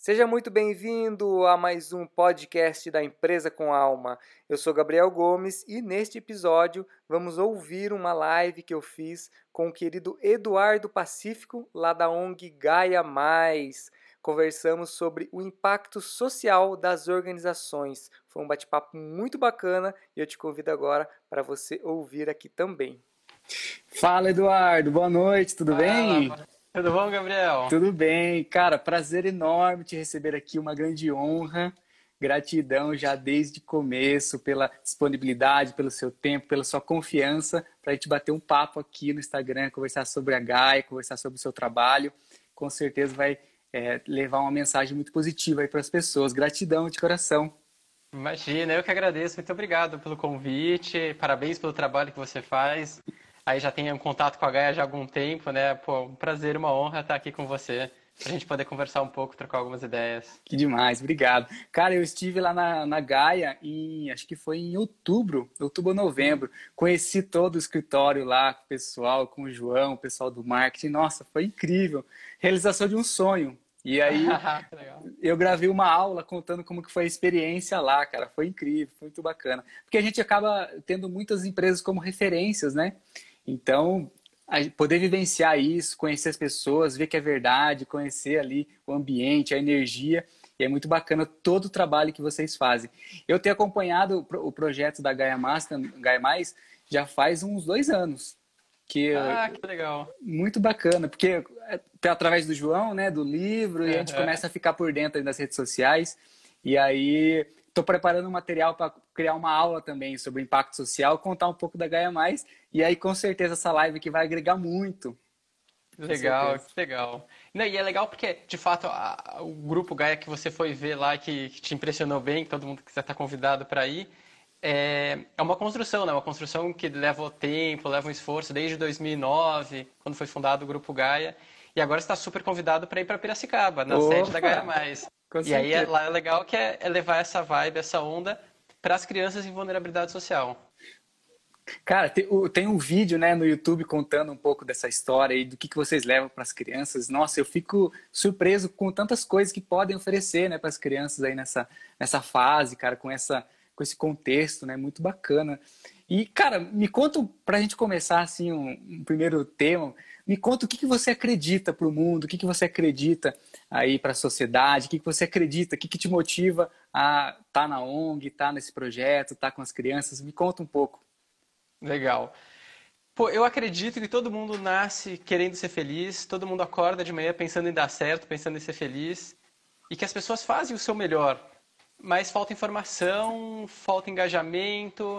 Seja muito bem-vindo a mais um podcast da Empresa com Alma. Eu sou Gabriel Gomes e neste episódio vamos ouvir uma live que eu fiz com o querido Eduardo Pacífico, lá da ONG Gaia Mais. Conversamos sobre o impacto social das organizações. Foi um bate-papo muito bacana e eu te convido agora para você ouvir aqui também. Fala, Eduardo. Boa noite, tudo Fala, bem? Tudo bom, Gabriel? Tudo bem. Cara, prazer enorme te receber aqui, uma grande honra. Gratidão já desde o começo pela disponibilidade, pelo seu tempo, pela sua confiança para a gente bater um papo aqui no Instagram, conversar sobre a GAI, conversar sobre o seu trabalho. Com certeza vai é, levar uma mensagem muito positiva aí para as pessoas. Gratidão de coração. Imagina, eu que agradeço. Muito obrigado pelo convite. Parabéns pelo trabalho que você faz aí já tem um contato com a Gaia já há algum tempo, né? Pô, um prazer, uma honra estar aqui com você, pra gente poder conversar um pouco, trocar algumas ideias. Que demais, obrigado. Cara, eu estive lá na, na Gaia em, acho que foi em outubro, outubro ou novembro. Conheci todo o escritório lá, com o pessoal, com o João, o pessoal do marketing. Nossa, foi incrível. Realização de um sonho. E aí eu gravei uma aula contando como que foi a experiência lá, cara. Foi incrível, foi muito bacana. Porque a gente acaba tendo muitas empresas como referências, né? Então, poder vivenciar isso, conhecer as pessoas, ver que é verdade, conhecer ali o ambiente, a energia, e é muito bacana todo o trabalho que vocês fazem. Eu tenho acompanhado o projeto da Gaia Master, Gaia Mais, já faz uns dois anos. Que, ah, que legal. Muito bacana, porque é através do João, né, do livro, e a gente começa a ficar por dentro das redes sociais, e aí Estou preparando um material para criar uma aula também sobre impacto social, contar um pouco da Gaia Mais. E aí, com certeza, essa live aqui vai agregar muito. Legal, que legal. Não, e é legal porque, de fato, a, o grupo Gaia que você foi ver lá, que, que te impressionou bem, que todo mundo quiser estar convidado para ir, é, é uma construção, né? Uma construção que leva tempo, leva um esforço desde 2009, quando foi fundado o grupo Gaia. E agora está super convidado para ir para Piracicaba, na Opa! sede da Gaia Mais. E aí é, lá é legal que é, é levar essa vibe, essa onda para as crianças em vulnerabilidade social. Cara, tem, tem, um vídeo né, no YouTube contando um pouco dessa história e do que, que vocês levam para as crianças. Nossa, eu fico surpreso com tantas coisas que podem oferecer né, para as crianças aí nessa, nessa fase, cara, com, essa, com esse contexto, né? Muito bacana. E, cara, me conta, para a gente começar assim, um, um, primeiro tema, me conta o que, que você acredita para o mundo, o que, que você acredita aí para a sociedade, o que, que você acredita, o que, que te motiva a estar tá na ONG, estar tá nesse projeto, estar tá com as crianças. Me conta um pouco. Legal. Pô, eu acredito que todo mundo nasce querendo ser feliz, todo mundo acorda de manhã pensando em dar certo, pensando em ser feliz, e que as pessoas fazem o seu melhor, mas falta informação, falta engajamento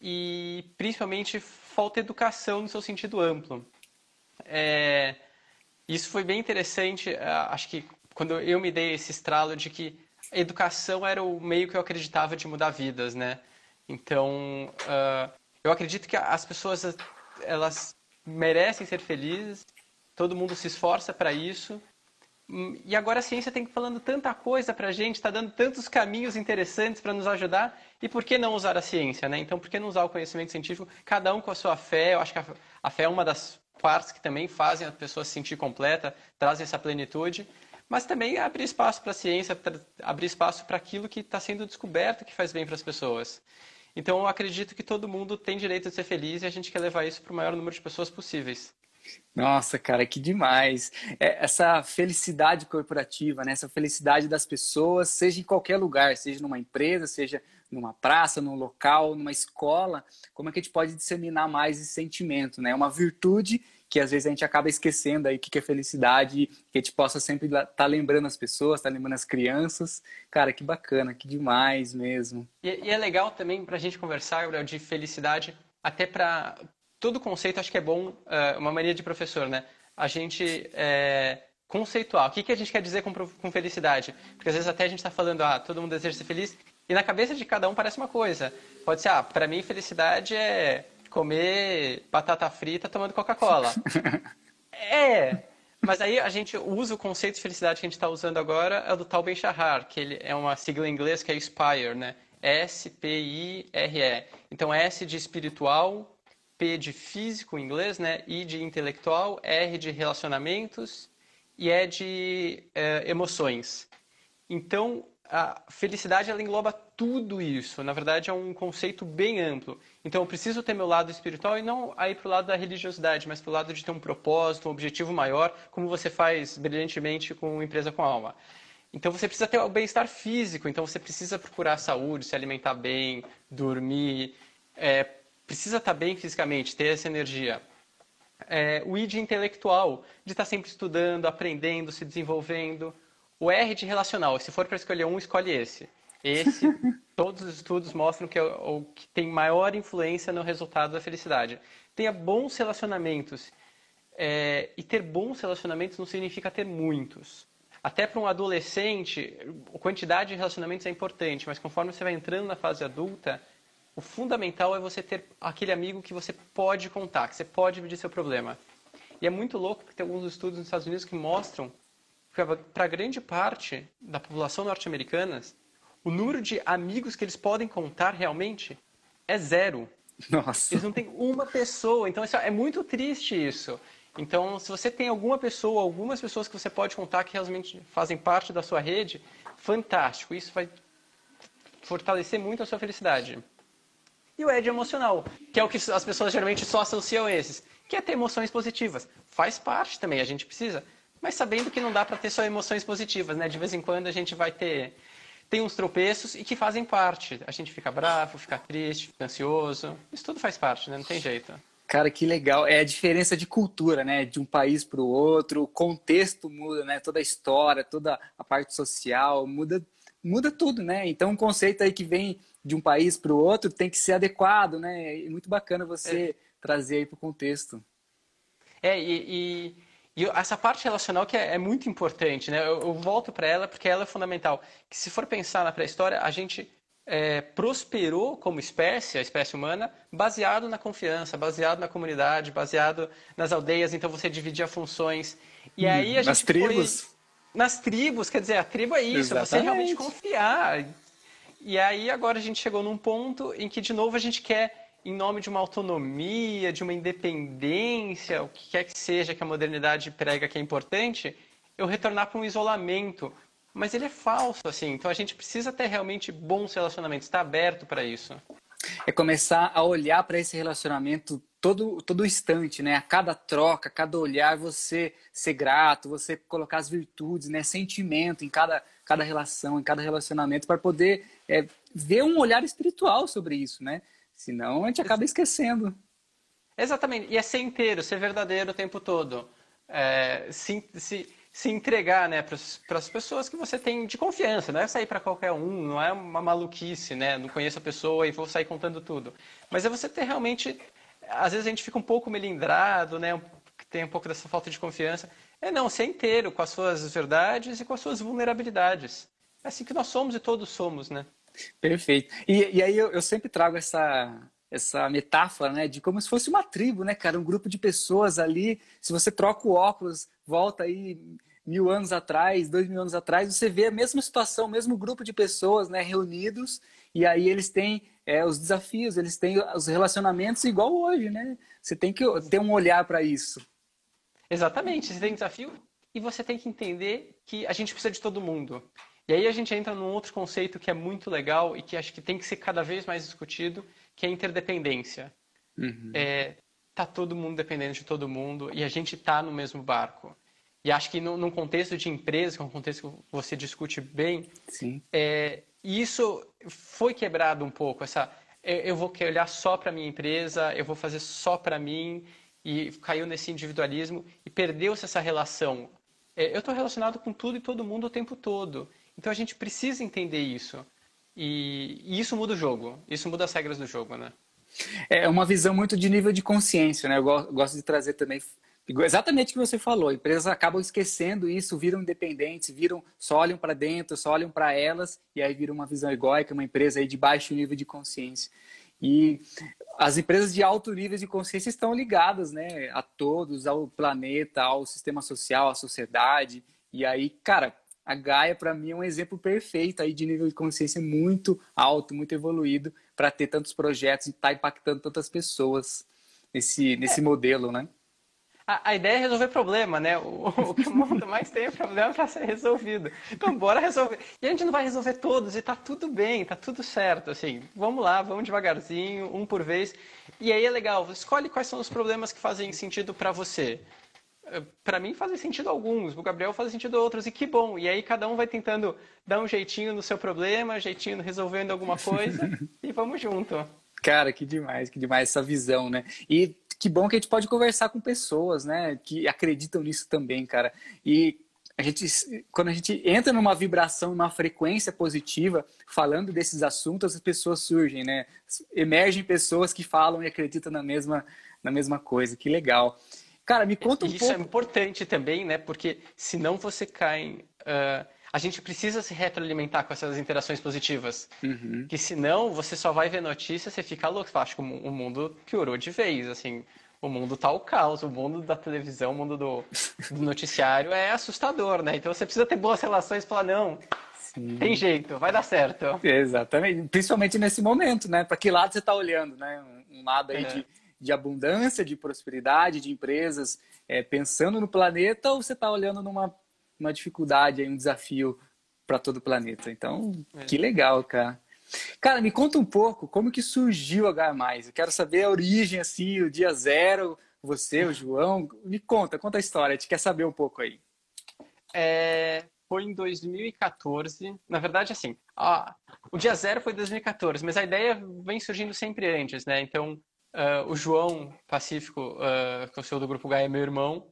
e principalmente falta educação no seu sentido amplo. É, isso foi bem interessante, é, acho que quando eu me dei esse estralo de que a educação era o meio que eu acreditava de mudar vidas, né? Então, uh, eu acredito que as pessoas elas merecem ser felizes, todo mundo se esforça para isso. E agora a ciência tem falando tanta coisa para a gente, está dando tantos caminhos interessantes para nos ajudar. E por que não usar a ciência, né? Então, por que não usar o conhecimento científico? Cada um com a sua fé. Eu acho que a fé é uma das partes que também fazem a pessoa se sentir completa, trazem essa plenitude, mas também abrir espaço para a ciência, abrir espaço para aquilo que está sendo descoberto que faz bem para as pessoas. Então, eu acredito que todo mundo tem direito de ser feliz e a gente quer levar isso para o maior número de pessoas possíveis. Nossa, cara, que demais. É, essa felicidade corporativa, né? essa felicidade das pessoas, seja em qualquer lugar, seja numa empresa, seja numa praça, num local, numa escola, como é que a gente pode disseminar mais esse sentimento, né? É uma virtude que às vezes a gente acaba esquecendo aí o que é felicidade, que a gente possa sempre estar tá lembrando as pessoas, estar tá lembrando as crianças. Cara, que bacana, que demais mesmo. E, e é legal também para a gente conversar, Gabriel, de felicidade, até para todo conceito, acho que é bom, uh, uma mania de professor, né? A gente é, conceituar. O que, que a gente quer dizer com, com felicidade? Porque às vezes até a gente está falando, ah, todo mundo deseja ser feliz, e na cabeça de cada um parece uma coisa. Pode ser, ah, para mim felicidade é comer batata frita tomando Coca-Cola. é, mas aí a gente usa o conceito de felicidade que a gente está usando agora, é o do Tal Ben-Shahar, que ele é uma sigla em inglês que é SPIRE, né? S-P-I-R-E. Então, S de espiritual, P de físico em inglês, né? I de intelectual, R de relacionamentos e E de é, emoções. Então, a felicidade ela engloba tudo isso. Na verdade, é um conceito bem amplo. Então, eu preciso ter meu lado espiritual e não aí para o lado da religiosidade, mas para o lado de ter um propósito, um objetivo maior, como você faz brilhantemente com Empresa com Alma. Então, você precisa ter o bem-estar físico. Então, você precisa procurar saúde, se alimentar bem, dormir. É, precisa estar bem fisicamente, ter essa energia. É, o ID intelectual, de estar sempre estudando, aprendendo, se desenvolvendo o R de relacional, se for para escolher um, escolhe esse. Esse, todos os estudos mostram que é o que tem maior influência no resultado da felicidade. Tenha bons relacionamentos. É, e ter bons relacionamentos não significa ter muitos. Até para um adolescente, a quantidade de relacionamentos é importante, mas conforme você vai entrando na fase adulta, o fundamental é você ter aquele amigo que você pode contar, que você pode dividir seu problema. E é muito louco porque tem alguns estudos nos Estados Unidos que mostram para grande parte da população norte-americana, o número de amigos que eles podem contar realmente é zero. Nossa. Eles não têm uma pessoa. Então, é muito triste isso. Então, se você tem alguma pessoa, algumas pessoas que você pode contar que realmente fazem parte da sua rede, fantástico. Isso vai fortalecer muito a sua felicidade. E o Ed emocional, que é o que as pessoas geralmente só associam esses, que é ter emoções positivas. Faz parte também, a gente precisa mas sabendo que não dá para ter só emoções positivas, né? De vez em quando a gente vai ter tem uns tropeços e que fazem parte. A gente fica bravo, fica triste, fica ansioso. Isso tudo faz parte, né? Não tem jeito. Cara, que legal. É a diferença de cultura, né? De um país para o outro, o contexto muda, né? Toda a história, toda a parte social, muda, muda tudo, né? Então, um conceito aí que vem de um país para o outro tem que ser adequado, né? É muito bacana você é. trazer aí para o contexto. É, e, e e essa parte relacional que é, é muito importante, né? Eu, eu volto para ela porque ela é fundamental. Que se for pensar na pré-história, a gente é, prosperou como espécie, a espécie humana, baseado na confiança, baseado na comunidade, baseado nas aldeias. Então você dividia funções. E hum, aí a gente nas tribos. Foi... Nas tribos, quer dizer, a tribo é isso, Exatamente. você realmente confiar. E aí agora a gente chegou num ponto em que de novo a gente quer em nome de uma autonomia, de uma independência, o que quer que seja que a modernidade prega que é importante, eu retornar para um isolamento. Mas ele é falso, assim. Então a gente precisa ter realmente bons relacionamentos, estar aberto para isso. É começar a olhar para esse relacionamento todo todo instante, né? A cada troca, a cada olhar, você ser grato, você colocar as virtudes, né? Sentimento em cada cada relação, em cada relacionamento, para poder é, ver um olhar espiritual sobre isso, né? Senão a gente acaba esquecendo. Exatamente. E é ser inteiro, ser verdadeiro o tempo todo. É, se, se, se entregar né, para as pessoas que você tem de confiança. Não é sair para qualquer um, não é uma maluquice, né? Não conheço a pessoa e vou sair contando tudo. Mas é você ter realmente. Às vezes a gente fica um pouco melindrado, né? Tem um pouco dessa falta de confiança. É não, ser inteiro com as suas verdades e com as suas vulnerabilidades. É assim que nós somos e todos somos, né? Perfeito. E, e aí eu, eu, sempre trago essa, essa metáfora, né, de como se fosse uma tribo, né, cara, um grupo de pessoas ali. Se você troca o óculos, volta aí mil anos atrás, dois mil anos atrás, você vê a mesma situação, o mesmo grupo de pessoas, né, reunidos. E aí eles têm é, os desafios, eles têm os relacionamentos igual hoje, né? Você tem que ter um olhar para isso. Exatamente, você tem desafio e você tem que entender que a gente precisa de todo mundo. E aí a gente entra num outro conceito que é muito legal e que acho que tem que ser cada vez mais discutido, que é a interdependência. Uhum. É, tá todo mundo dependendo de todo mundo e a gente está no mesmo barco. E acho que no, num contexto de empresa, que é um contexto que você discute bem, Sim. É, isso foi quebrado um pouco. Essa, eu vou olhar só para minha empresa, eu vou fazer só para mim e caiu nesse individualismo e perdeu-se essa relação. É, eu estou relacionado com tudo e todo mundo o tempo todo. Então a gente precisa entender isso. E, e isso muda o jogo, isso muda as regras do jogo, né? É uma visão muito de nível de consciência, né? Eu gosto de trazer também exatamente o que você falou. Empresas acabam esquecendo isso, viram independentes, viram, só olham para dentro, só olham para elas e aí vira uma visão egóica, uma empresa aí de baixo nível de consciência. E as empresas de alto nível de consciência estão ligadas, né, a todos, ao planeta, ao sistema social, à sociedade. E aí, cara, a Gaia, para mim, é um exemplo perfeito aí de nível de consciência muito alto, muito evoluído, para ter tantos projetos e estar tá impactando tantas pessoas nesse, nesse é. modelo, né? a, a, ideia é resolver problema, né? O, o que o mundo mais tem é problema para ser resolvido. Então, bora resolver. E a gente não vai resolver todos e tá tudo bem, tá tudo certo. Assim, vamos lá, vamos devagarzinho, um por vez. E aí é legal, escolhe quais são os problemas que fazem sentido para você. Para mim fazem sentido alguns, o Gabriel faz sentido outros, e que bom. E aí cada um vai tentando dar um jeitinho no seu problema, jeitinho resolvendo alguma coisa, e vamos junto. Cara, que demais, que demais essa visão, né? E que bom que a gente pode conversar com pessoas, né, que acreditam nisso também, cara. E a gente, quando a gente entra numa vibração, numa frequência positiva, falando desses assuntos, as pessoas surgem, né? Emergem pessoas que falam e acreditam na mesma, na mesma coisa. Que legal. Cara, me conta um Isso pouco. Isso é importante também, né? Porque senão você cai. Uh, a gente precisa se retroalimentar com essas interações positivas. Uhum. Que senão você só vai ver notícias, você fica louco. Acho que o mundo piorou de vez, assim. O mundo tá o caos, o mundo da televisão, o mundo do, do noticiário é assustador, né? Então você precisa ter boas relações e falar, não, Sim. Tem jeito, vai dar certo. Exatamente, principalmente nesse momento, né? Para que lado você está olhando, né? Um lado aí é. de, de abundância, de prosperidade, de empresas é, pensando no planeta, ou você está olhando numa uma dificuldade, um desafio para todo o planeta. Então, é. que legal, cara. Cara, me conta um pouco como que surgiu a H+. Eu quero saber a origem, assim, o dia zero, você, o João. Me conta, conta a história, a gente quer saber um pouco aí. É, foi em 2014. Na verdade, assim, a, o dia zero foi em 2014, mas a ideia vem surgindo sempre antes, né? Então, uh, o João Pacífico, uh, que é o CEO do Grupo Gaia, é meu irmão,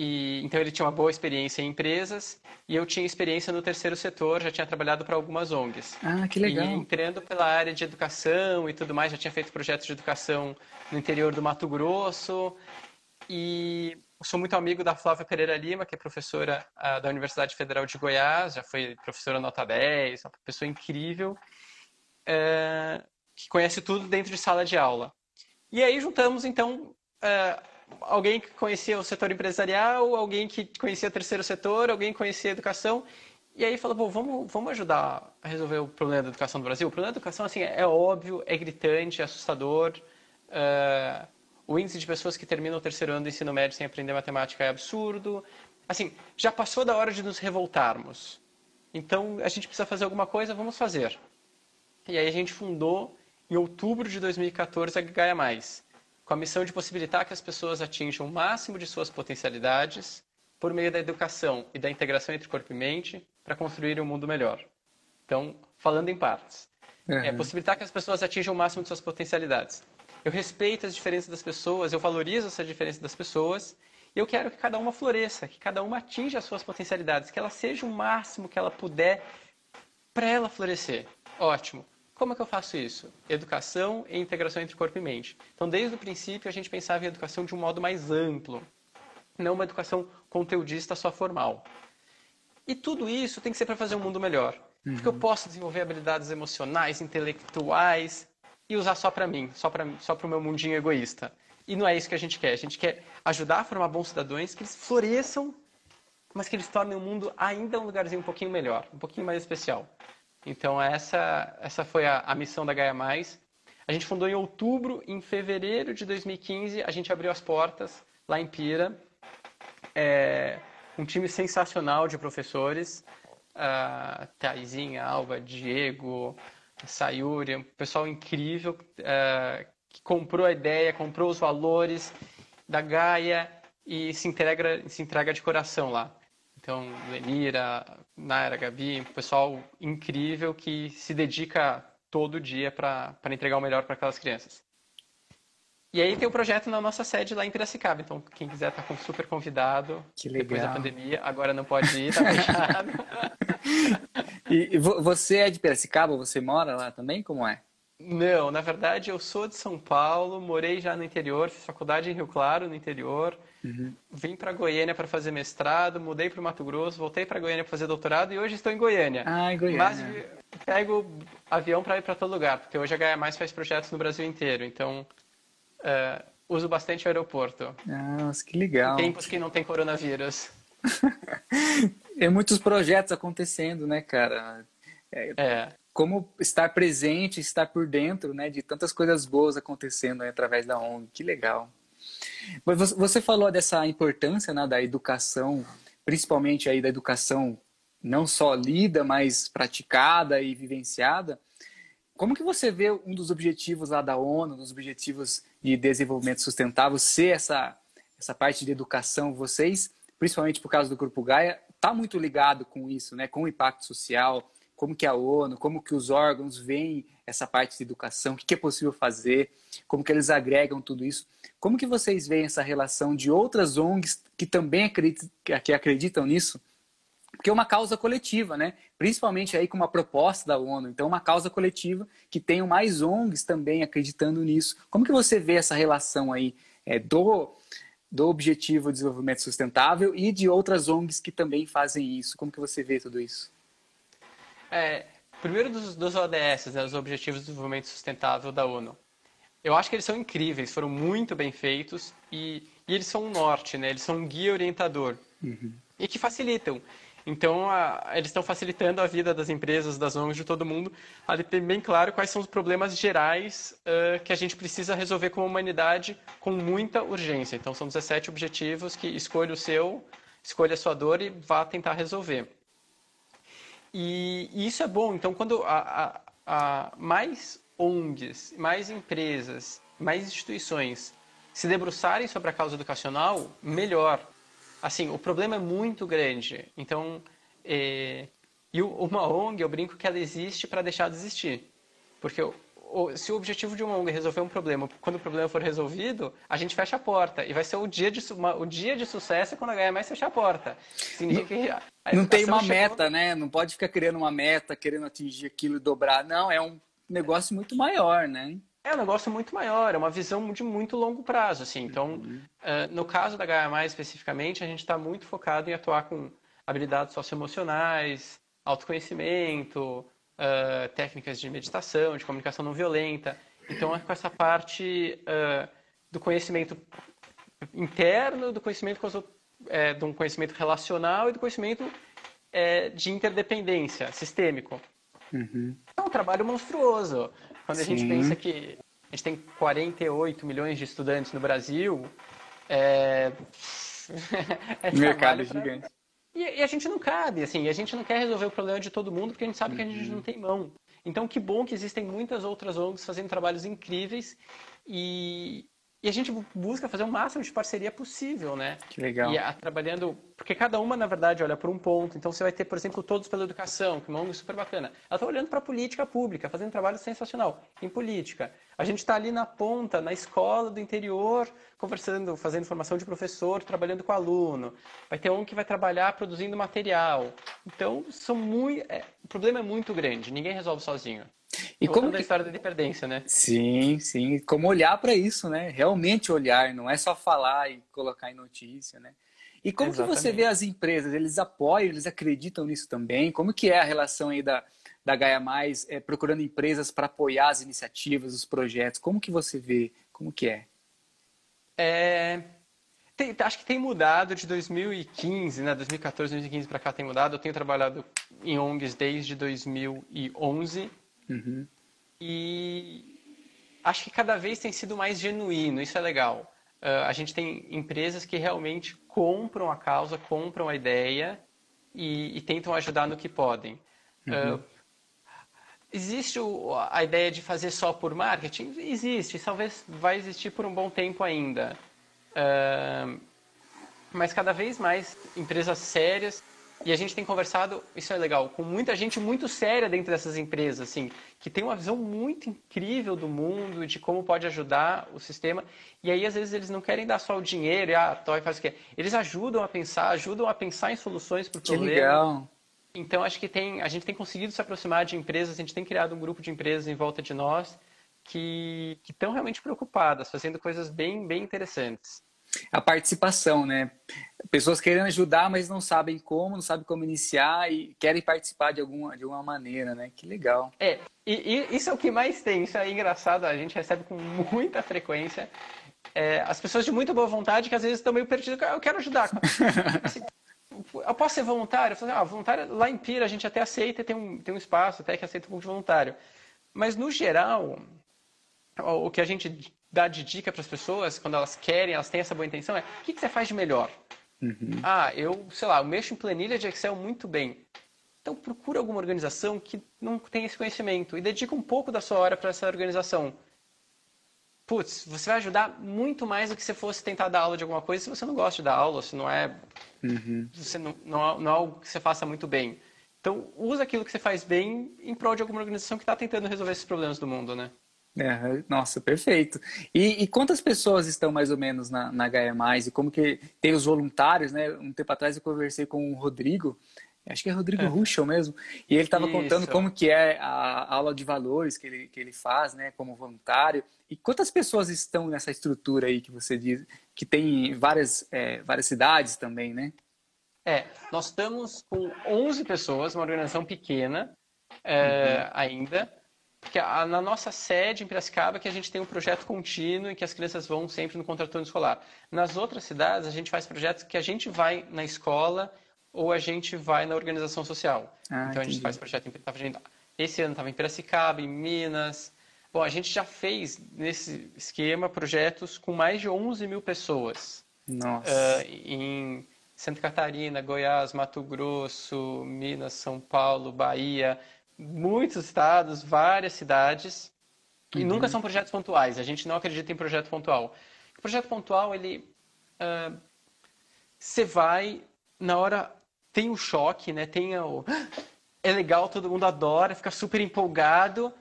e, então ele tinha uma boa experiência em empresas e eu tinha experiência no terceiro setor, já tinha trabalhado para algumas ONGs. Ah, que legal. E entrando pela área de educação e tudo mais, já tinha feito projetos de educação no interior do Mato Grosso. E sou muito amigo da Flávia Pereira Lima, que é professora uh, da Universidade Federal de Goiás, já foi professora nota 10, uma pessoa incrível, uh, que conhece tudo dentro de sala de aula. E aí juntamos, então, uh, alguém que conhecia o setor empresarial, alguém que conhecia o terceiro setor, alguém que conhecia a educação. E aí falou, Pô, vamos, vamos ajudar a resolver o problema da educação do Brasil. O problema da educação assim, é óbvio, é gritante, é assustador. Uh, o índice de pessoas que terminam o terceiro ano do ensino médio sem aprender matemática é absurdo. Assim, já passou da hora de nos revoltarmos. Então, a gente precisa fazer alguma coisa, vamos fazer. E aí a gente fundou, em outubro de 2014, a Gaia Mais com a missão de possibilitar que as pessoas atinjam o máximo de suas potencialidades por meio da educação e da integração entre corpo e mente para construir um mundo melhor. Então, falando em partes, uhum. é possibilitar que as pessoas atinjam o máximo de suas potencialidades. Eu respeito as diferenças das pessoas, eu valorizo essa diferença das pessoas e eu quero que cada uma floresça, que cada uma atinja as suas potencialidades, que ela seja o máximo que ela puder para ela florescer. Ótimo. Como é que eu faço isso? Educação e integração entre corpo e mente. Então, desde o princípio, a gente pensava em educação de um modo mais amplo, não uma educação conteudista só formal. E tudo isso tem que ser para fazer um mundo melhor. Uhum. Porque eu posso desenvolver habilidades emocionais, intelectuais e usar só para mim, só para só o meu mundinho egoísta. E não é isso que a gente quer. A gente quer ajudar a formar bons cidadãos que eles floresçam, mas que eles tornem o mundo ainda um lugarzinho um pouquinho melhor, um pouquinho mais especial. Então essa, essa foi a, a missão da Gaia Mais. A gente fundou em outubro, em fevereiro de 2015 a gente abriu as portas lá em Pira. É, um time sensacional de professores, uh, Thaisinha, Alba, Diego, Sayuri, um pessoal incrível uh, que comprou a ideia, comprou os valores da Gaia e se entrega, se entrega de coração lá. Então, Lenira, Naira, Gabi, um pessoal incrível que se dedica todo dia para entregar o melhor para aquelas crianças. E aí tem o um projeto na nossa sede lá em Piracicaba. Então, quem quiser tá super convidado. Que legal. Depois da pandemia, agora não pode ir, tá fechado. e você é de Piracicaba? Você mora lá também? Como é? Não, na verdade eu sou de São Paulo, morei já no interior, fiz faculdade em Rio Claro, no interior. Uhum. Vim para Goiânia para fazer mestrado, mudei para o Mato Grosso, voltei para Goiânia para fazer doutorado e hoje estou em Goiânia. Ah, em Goiânia. Mas pego avião para ir para todo lugar, porque hoje a Gaia Mais faz projetos no Brasil inteiro, então uh, uso bastante o aeroporto. Nossa, que legal. Em tempos que não tem coronavírus. é muitos projetos acontecendo, né, cara? É. é como estar presente, estar por dentro, né, de tantas coisas boas acontecendo aí, através da ONG. Que legal. Você falou dessa importância né, da educação, principalmente aí da educação não só lida, mas praticada e vivenciada. Como que você vê um dos objetivos lá da ONU, dos objetivos de desenvolvimento sustentável, ser essa, essa parte de educação? Vocês, principalmente por causa do Grupo Gaia, está muito ligado com isso, né? com o impacto social, como que a ONU, como que os órgãos veem essa parte de educação, o que é possível fazer, como que eles agregam tudo isso. Como que vocês veem essa relação de outras ONGs que também acreditam, que acreditam nisso? Porque é uma causa coletiva, né? Principalmente aí com uma proposta da ONU. Então, uma causa coletiva que tenham mais ONGs também acreditando nisso. Como que você vê essa relação aí é, do, do Objetivo de Desenvolvimento Sustentável e de outras ONGs que também fazem isso? Como que você vê tudo isso? É, primeiro dos, dos ODS, né, os Objetivos de Desenvolvimento Sustentável da ONU. Eu acho que eles são incríveis, foram muito bem feitos e, e eles são um norte, né? Eles são um guia orientador uhum. e que facilitam. Então, a, eles estão facilitando a vida das empresas, das ONGs, de todo mundo, a ter bem claro quais são os problemas gerais uh, que a gente precisa resolver como humanidade com muita urgência. Então, são 17 objetivos que escolha o seu, escolha a sua dor e vá tentar resolver. E, e isso é bom. Então, quando a, a, a mais ONGs, mais empresas, mais instituições se debruçarem sobre a causa educacional, melhor. Assim, o problema é muito grande. Então, é, e uma ONG, eu brinco que ela existe para deixar de existir. Porque se o objetivo de uma ONG é resolver um problema, quando o problema for resolvido, a gente fecha a porta. E vai ser o dia de, uma, o dia de sucesso quando a mais fechar a porta. Significa não, não tem uma chegou... meta, né? Não pode ficar criando uma meta, querendo atingir aquilo e dobrar. Não, é um negócio muito maior, né? É um negócio muito maior, é uma visão de muito longo prazo, assim. Então, uhum. uh, no caso da Gaia especificamente, a gente está muito focado em atuar com habilidades socioemocionais, autoconhecimento, uh, técnicas de meditação, de comunicação não violenta. Então, é com essa parte uh, do conhecimento interno, do conhecimento é, um conhecimento relacional e do conhecimento é, de interdependência, sistêmico. Uhum. É um trabalho monstruoso. Quando Sim. a gente pensa que a gente tem 48 milhões de estudantes no Brasil, é, é mercado pra... gigante. E, e, a gente não cabe, assim, a gente não quer resolver o problema de todo mundo porque a gente sabe uhum. que a gente não tem mão. Então, que bom que existem muitas outras ONGs fazendo trabalhos incríveis e, e a gente busca fazer o máximo de parceria possível, né? Que legal. E a, trabalhando, porque cada uma, na verdade, olha por um ponto. Então você vai ter, por exemplo, Todos pela Educação, que é uma ONG super bacana. Ela está olhando para a política pública, fazendo um trabalho sensacional em política. A gente está ali na ponta, na escola do interior, conversando, fazendo formação de professor, trabalhando com aluno. Vai ter um que vai trabalhar produzindo material. Então, são muito, é, o problema é muito grande, ninguém resolve sozinho. E Voltando como que... a história da dependência, né? Sim, sim. Como olhar para isso, né? Realmente olhar, não é só falar e colocar em notícia, né? E como Exatamente. que você vê as empresas? Eles apoiam, eles acreditam nisso também? Como que é a relação aí da, da Gaia Mais é, procurando empresas para apoiar as iniciativas, os projetos? Como que você vê? Como que é? É, tem, acho que tem mudado de 2015, né? 2014, 2015 para cá tem mudado. Eu tenho trabalhado em ONGs desde 2011 Uhum. E acho que cada vez tem sido mais genuíno, isso é legal. Uh, a gente tem empresas que realmente compram a causa, compram a ideia e, e tentam ajudar no que podem. Uhum. Uh, existe a ideia de fazer só por marketing? Existe, talvez vai existir por um bom tempo ainda. Uh, mas cada vez mais empresas sérias e a gente tem conversado, isso é legal, com muita gente muito séria dentro dessas empresas, assim, que tem uma visão muito incrível do mundo, de como pode ajudar o sistema. E aí, às vezes, eles não querem dar só o dinheiro e, ah, toy faz o quê? Eles ajudam a pensar, ajudam a pensar em soluções para o problema. Que legal. Então, acho que tem, a gente tem conseguido se aproximar de empresas, a gente tem criado um grupo de empresas em volta de nós que, estão realmente preocupadas, fazendo coisas bem, bem interessantes a participação, né? Pessoas querendo ajudar, mas não sabem como, não sabem como iniciar e querem participar de alguma, de alguma maneira, né? Que legal. É, e, e isso é o que mais tem, isso é engraçado, a gente recebe com muita frequência. É, as pessoas de muita boa vontade que às vezes estão meio perdidas, eu quero ajudar. eu posso ser voluntário? Eu falo, ah, voluntário, lá em Pira a gente até aceita, tem um, tem um espaço até que aceita um pouco de voluntário. Mas no geral, o que a gente dar de dica para as pessoas, quando elas querem, elas têm essa boa intenção, é o que, que você faz de melhor? Uhum. Ah, eu, sei lá, eu mexo em planilha de Excel muito bem. Então procura alguma organização que não tem esse conhecimento e dedica um pouco da sua hora para essa organização. Putz, você vai ajudar muito mais do que se fosse tentar dar aula de alguma coisa se você não gosta de dar aula, se não é, uhum. você não, não, é, não é algo que você faça muito bem. Então usa aquilo que você faz bem em prol de alguma organização que está tentando resolver esses problemas do mundo, né? É, nossa, perfeito. E, e, quantas pessoas estão mais ou menos na, na Gaia Mais? E como que tem os voluntários, né? Um tempo atrás eu conversei com o Rodrigo, acho que é Rodrigo é. Ruschel mesmo, e ele estava contando como que é a aula de valores que ele, que ele faz, né, como voluntário. E quantas pessoas estão nessa estrutura aí que você diz, que tem várias, é, várias cidades também, né? É, nós estamos com 11 pessoas, uma organização pequena é, uhum. ainda, porque a, na nossa sede em Piracicaba que a gente tem um projeto contínuo em que as crianças vão sempre no contraturno escolar. Nas outras cidades a gente faz projetos que a gente vai na escola ou a gente vai na organização social. Ah, então a gente faz projeto em esse ano estava em Piracicaba, em Minas. Bom, a gente já fez nesse esquema projetos com mais de 11 mil pessoas. Nossa. Uh, em Santa Catarina, Goiás, Mato Grosso, Minas, São Paulo, Bahia, muitos estados, várias cidades, e uhum. nunca são projetos pontuais. A gente não acredita em projeto pontual. O projeto pontual, ele. Você uh, vai, na hora. Tem o choque, né? Tem o. É legal, todo mundo adora, fica super empolgado.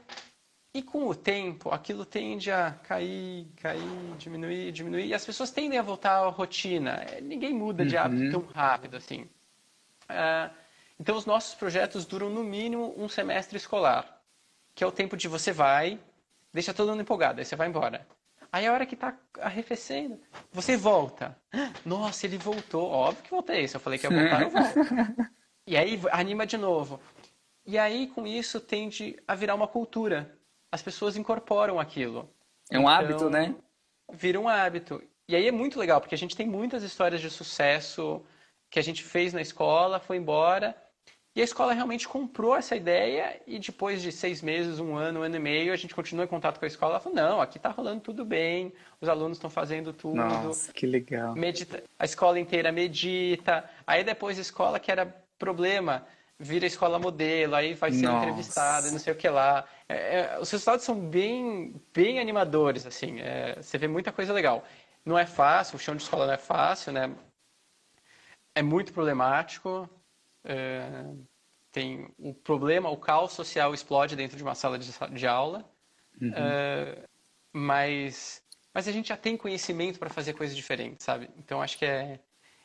E com o tempo, aquilo tende a cair, cair, diminuir, diminuir. E as pessoas tendem a voltar à rotina. Ninguém muda de hábito uhum. tão rápido assim. Uh, então, os nossos projetos duram no mínimo um semestre escolar, que é o tempo de você vai, deixa todo mundo empolgado, aí você vai embora. Aí a hora que está arrefecendo, você volta. Nossa, ele voltou. Óbvio que voltei. Se eu falei que ia voltar, eu volto. E aí anima de novo. E aí, com isso, tende a virar uma cultura. As pessoas incorporam aquilo. É um então, hábito, né? Vira um hábito. E aí é muito legal, porque a gente tem muitas histórias de sucesso que a gente fez na escola, foi embora, e a escola realmente comprou essa ideia e depois de seis meses, um ano, um ano e meio, a gente continua em contato com a escola. Ela falou, não, aqui está rolando tudo bem, os alunos estão fazendo tudo. Nossa, que legal. Medita, a escola inteira medita. Aí depois a escola, que era problema, vira escola modelo, aí vai ser entrevistada, não sei o que lá. É, é, os resultados são bem, bem animadores, assim. É, você vê muita coisa legal. Não é fácil, o chão de escola não é fácil, né? É muito problemático, é, tem o problema, o caos social explode dentro de uma sala de, de aula, uhum. é, mas, mas a gente já tem conhecimento para fazer coisas diferentes, sabe? Então acho que é,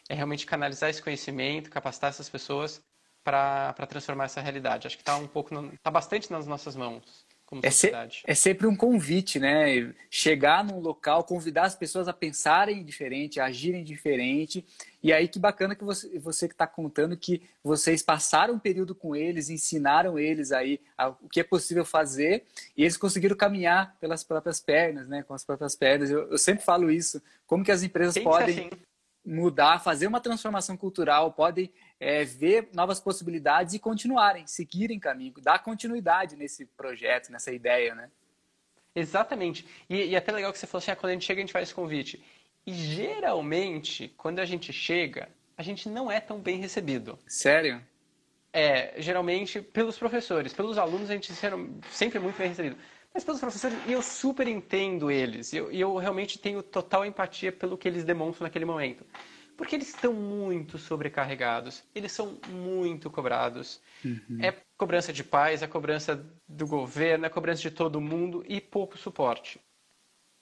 é realmente canalizar esse conhecimento, capacitar essas pessoas para transformar essa realidade. Acho que está um pouco, está bastante nas nossas mãos como é sociedade. Se, é sempre um convite, né? Chegar num local, convidar as pessoas a pensarem diferente, a agirem diferente. E aí que bacana que você, você que está contando que vocês passaram um período com eles, ensinaram eles aí a, o que é possível fazer e eles conseguiram caminhar pelas próprias pernas, né? Com as próprias pernas. Eu, eu sempre falo isso. Como que as empresas podem assim. mudar, fazer uma transformação cultural, podem é, ver novas possibilidades e continuarem, seguirem caminho, dar continuidade nesse projeto, nessa ideia, né? Exatamente. E, e é até legal que você falou assim, ah, quando a gente chega, a gente faz esse convite. E geralmente, quando a gente chega, a gente não é tão bem recebido. Sério? É, geralmente pelos professores. Pelos alunos, a gente sempre é muito bem recebido. Mas pelos professores, eu super entendo eles. E eu, eu realmente tenho total empatia pelo que eles demonstram naquele momento. Porque eles estão muito sobrecarregados, eles são muito cobrados. Uhum. É cobrança de pais, é cobrança do governo, é cobrança de todo mundo e pouco suporte.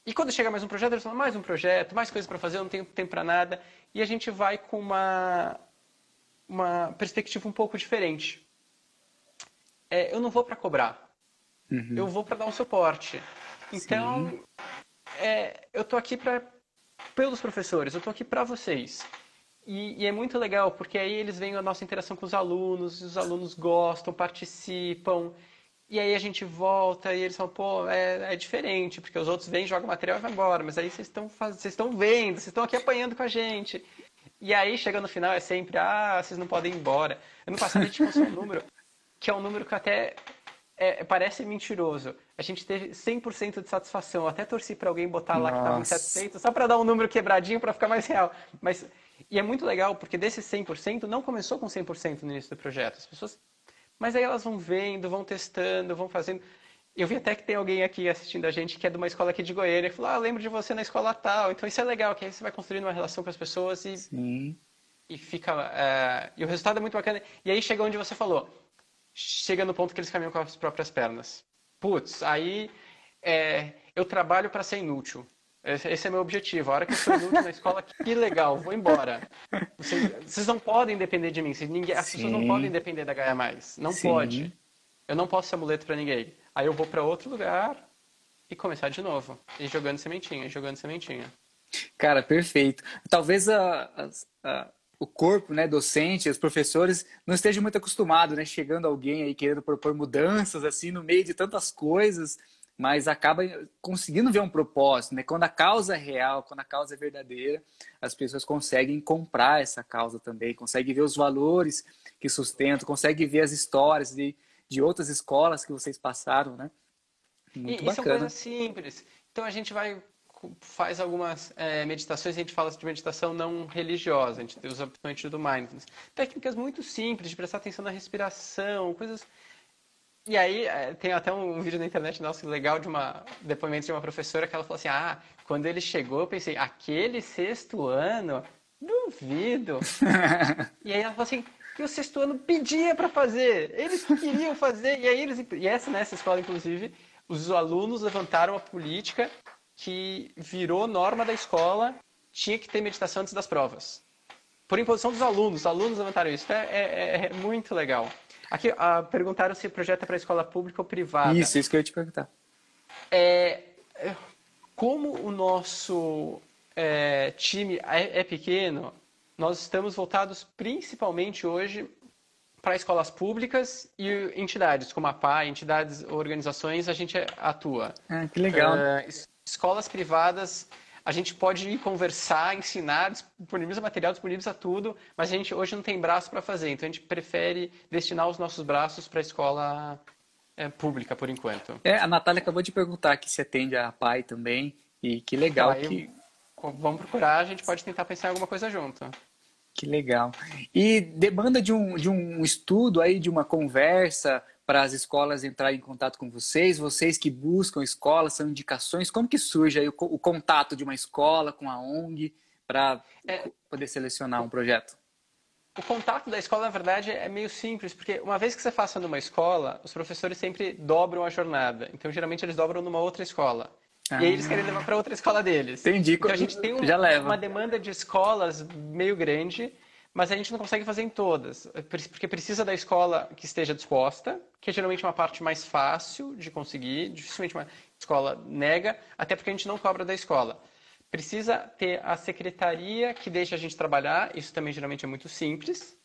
E quando chega mais um projeto, eles falam, mais um projeto, mais coisas para fazer, eu não tenho tempo para nada. E a gente vai com uma, uma perspectiva um pouco diferente. É, eu não vou para cobrar, uhum. eu vou para dar um suporte. Então, é, eu estou aqui para pelos professores, eu estou aqui para vocês. E, e, é muito legal, porque aí eles veem a nossa interação com os alunos, os alunos gostam, participam, e aí a gente volta e eles falam, pô, é, é diferente, porque os outros vêm, jogam material e vão embora, mas aí vocês estão estão vendo, vocês estão aqui apanhando com a gente. E aí chega no final é sempre, ah, vocês não podem ir embora. Ano passado a gente passou um número, que é um número que até é, parece mentiroso. A gente teve 100% de satisfação. Eu até torci para alguém botar lá que estava insatisfeito, só para dar um número quebradinho para ficar mais real. Mas e é muito legal porque desse 100% não começou com 100% no início do projeto. As pessoas mas aí elas vão vendo, vão testando, vão fazendo. Eu vi até que tem alguém aqui assistindo a gente que é de uma escola aqui de Goiânia, que falou: "Ah, lembro de você na escola tal". Então isso é legal, que aí você vai construindo uma relação com as pessoas e Sim. e fica uh, e o resultado é muito bacana. E aí chega onde você falou chega no ponto que eles caminham com as próprias pernas. Putz, aí é, eu trabalho para ser inútil. Esse é meu objetivo. A hora que eu sou inútil na escola, que legal, vou embora. Vocês, vocês não podem depender de mim. Vocês, ninguém, as pessoas não podem depender da Gaia mais. Não Sim. pode. Eu não posso ser amuleto para ninguém. Aí eu vou para outro lugar e começar de novo. E jogando sementinha, jogando sementinha. Cara, perfeito. Talvez a, a, a o corpo, né, docente, os professores não estejam muito acostumados, né, chegando alguém aí querendo propor mudanças assim no meio de tantas coisas, mas acaba conseguindo ver um propósito, né? Quando a causa é real, quando a causa é verdadeira, as pessoas conseguem comprar essa causa também, conseguem ver os valores que sustentam, conseguem ver as histórias de, de outras escolas que vocês passaram, né? Muito e, bacana. E são coisas simples. Então a gente vai faz algumas é, meditações, a gente fala de meditação não religiosa, a gente usa principalmente do mindfulness. Técnicas muito simples, de prestar atenção na respiração, coisas... E aí, é, tem até um vídeo na internet nosso legal de uma depoimento de uma professora que ela falou assim, ah, quando ele chegou, eu pensei, aquele sexto ano, duvido. e aí ela falou assim, que o sexto ano pedia para fazer, eles queriam fazer, e aí eles... E essa, nessa escola, inclusive, os alunos levantaram a política que virou norma da escola, tinha que ter meditação antes das provas. Por imposição dos alunos, os alunos levantaram isso. É, é, é muito legal. Aqui uh, perguntaram se é para escola pública ou privada. Isso, isso que eu ia te perguntar. É, é como o nosso é, time é, é pequeno, nós estamos voltados principalmente hoje para escolas públicas e entidades, como a PA, entidades, organizações, a gente atua. Ah, que legal. Uh, escolas privadas, a gente pode conversar, ensinar, disponibiliza material, disponibiliza tudo, mas a gente hoje não tem braço para fazer, então a gente prefere destinar os nossos braços para a escola é, pública, por enquanto. É, a Natália acabou de perguntar que se atende a pai também, e que legal então, que... Vamos procurar, a gente pode tentar pensar em alguma coisa junto. Que legal. E demanda de um, de um estudo aí, de uma conversa, para as escolas entrarem em contato com vocês? Vocês que buscam escolas, são indicações? Como que surge o, o contato de uma escola com a ONG para é, poder selecionar um projeto? O contato da escola, na verdade, é meio simples, porque uma vez que você faça numa escola, os professores sempre dobram a jornada. Então, geralmente, eles dobram numa outra escola. Ah. E aí eles querem levar para outra escola deles. Entendi. Então, a gente tem um, uma demanda de escolas meio grande mas a gente não consegue fazer em todas, porque precisa da escola que esteja disposta, que é geralmente uma parte mais fácil de conseguir, dificilmente uma escola nega, até porque a gente não cobra da escola. Precisa ter a secretaria que deixa a gente trabalhar, isso também geralmente é muito simples,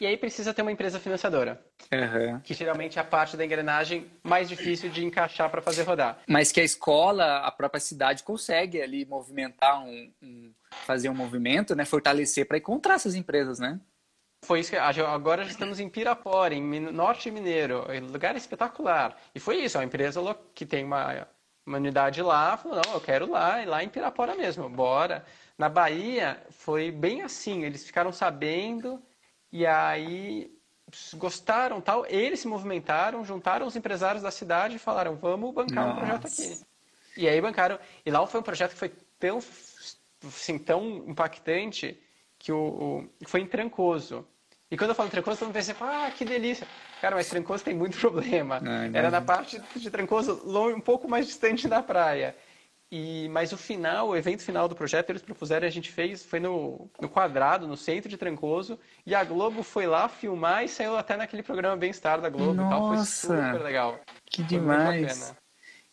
e aí precisa ter uma empresa financiadora, uhum. que geralmente é a parte da engrenagem mais difícil de encaixar para fazer rodar. Mas que a escola, a própria cidade consegue ali movimentar um, um fazer um movimento, né, fortalecer para encontrar essas empresas, né? Foi isso que agora já estamos em Pirapora, em Norte Mineiro, lugar espetacular. E foi isso, a empresa que tem uma, uma unidade lá, falou, não, eu quero lá, e lá em Pirapora mesmo, bora. Na Bahia foi bem assim, eles ficaram sabendo e aí gostaram tal, eles se movimentaram, juntaram os empresários da cidade e falaram, vamos bancar Nossa. um projeto aqui. E aí bancaram. E lá foi um projeto que foi tão, assim, tão impactante que o, o foi em Trancoso. E quando eu falo Trancoso, todo mundo pensa, ah, que delícia. Cara, mas Trancoso tem muito problema. Era na parte de Trancoso, um pouco mais distante da praia. E, mas o final, o evento final do projeto, eles propuseram, a gente fez, foi no, no quadrado, no centro de Trancoso, e a Globo foi lá filmar e saiu até naquele programa Bem-Estar da Globo Nossa, e tal. Foi super legal. Que foi demais.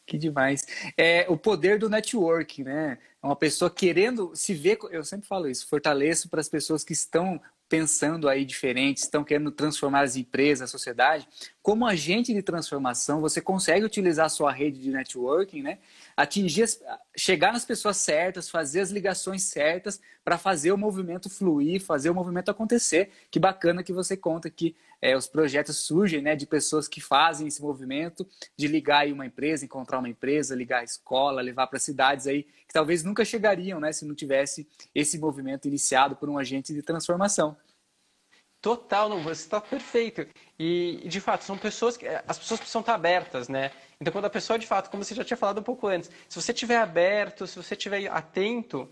Que demais. É o poder do network, né? É uma pessoa querendo se ver, eu sempre falo isso, fortaleço para as pessoas que estão pensando aí diferente, estão querendo transformar as empresas, a sociedade, como agente de transformação, você consegue utilizar a sua rede de networking, né? Atingir, chegar nas pessoas certas, fazer as ligações certas para fazer o movimento fluir, fazer o movimento acontecer. Que bacana que você conta que é, os projetos surgem né, de pessoas que fazem esse movimento de ligar aí uma empresa, encontrar uma empresa, ligar a escola, levar para cidades aí que talvez nunca chegariam né, se não tivesse esse movimento iniciado por um agente de transformação. Total, não, você está perfeito. E, de fato, são pessoas que. As pessoas precisam estar abertas, né? Então, quando a pessoa, de fato, como você já tinha falado um pouco antes, se você estiver aberto, se você estiver atento,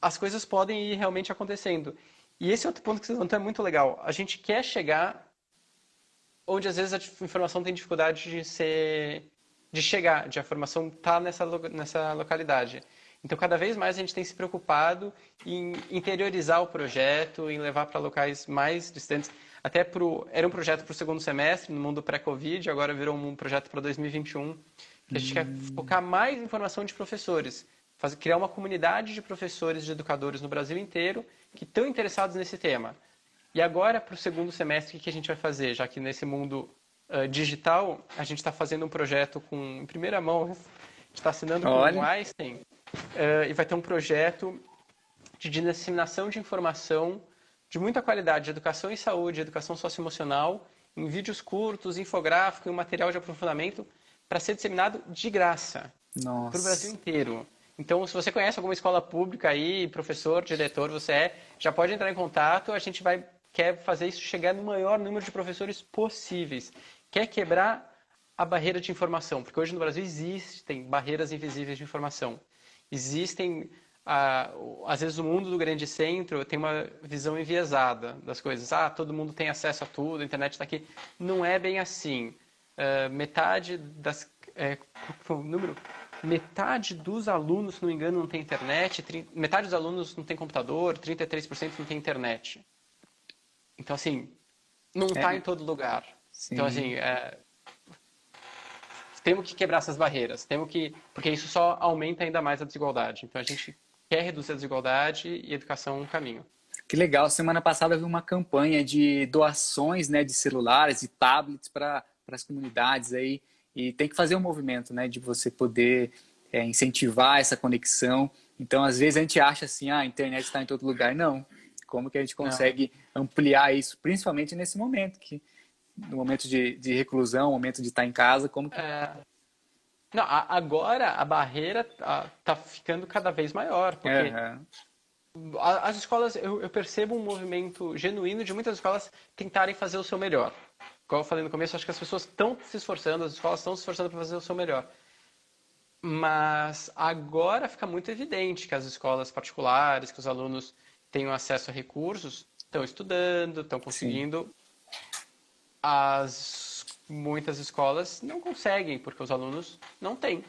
as coisas podem ir realmente acontecendo. E esse outro ponto que você levantou é muito legal. A gente quer chegar onde às vezes a informação tem dificuldade de ser de chegar, de a informação estar tá nessa, nessa localidade. Então, cada vez mais a gente tem se preocupado em interiorizar o projeto, em levar para locais mais distantes. Até pro, era um projeto para o segundo semestre, no mundo pré-Covid, agora virou um projeto para 2021, que a gente quer hum. focar mais em formação de professores, fazer, criar uma comunidade de professores, de educadores no Brasil inteiro que estão interessados nesse tema. E agora, para o segundo semestre, o que a gente vai fazer? Já que nesse mundo uh, digital, a gente está fazendo um projeto com, em primeira mão, a gente está assinando Olha. com o Einstein, uh, e vai ter um projeto de disseminação de informação de muita qualidade, de educação em saúde, educação socioemocional, em vídeos curtos, infográfico e um material de aprofundamento para ser disseminado de graça para o Brasil inteiro. Então, se você conhece alguma escola pública aí, professor, diretor, você é, já pode entrar em contato. A gente vai quer fazer isso chegar no maior número de professores possíveis. Quer quebrar a barreira de informação, porque hoje no Brasil existem barreiras invisíveis de informação existem às vezes o mundo do grande centro tem uma visão enviesada das coisas. Ah, todo mundo tem acesso a tudo, a internet está aqui. Não é bem assim. Uh, metade das é, número metade dos alunos, se não me engano, não tem internet, metade dos alunos não tem computador, 33% não tem internet. Então assim, não está é. em todo lugar. Sim. Então assim, é, temos que quebrar essas barreiras, temos que, porque isso só aumenta ainda mais a desigualdade. Então a gente quer reduzir a desigualdade e educação é um caminho. Que legal. Semana passada vi uma campanha de doações, né, de celulares e tablets para as comunidades aí e tem que fazer um movimento, né, de você poder é, incentivar essa conexão. Então, às vezes a gente acha assim, ah, a internet está em todo lugar. Não. Como que a gente consegue Não. ampliar isso, principalmente nesse momento que no momento de, de reclusão, momento de estar em casa, como que... É... Não, agora a barreira está ficando cada vez maior, porque uhum. as escolas, eu, eu, percebo um movimento genuíno de muitas escolas tentarem fazer o seu melhor. Como eu falei no começo, acho que as pessoas estão se esforçando, as escolas estão se esforçando para fazer o seu melhor. Mas agora fica muito evidente que as escolas particulares, que os alunos tenham acesso a recursos, estão estudando, estão conseguindo as muitas escolas não conseguem porque os alunos não têm.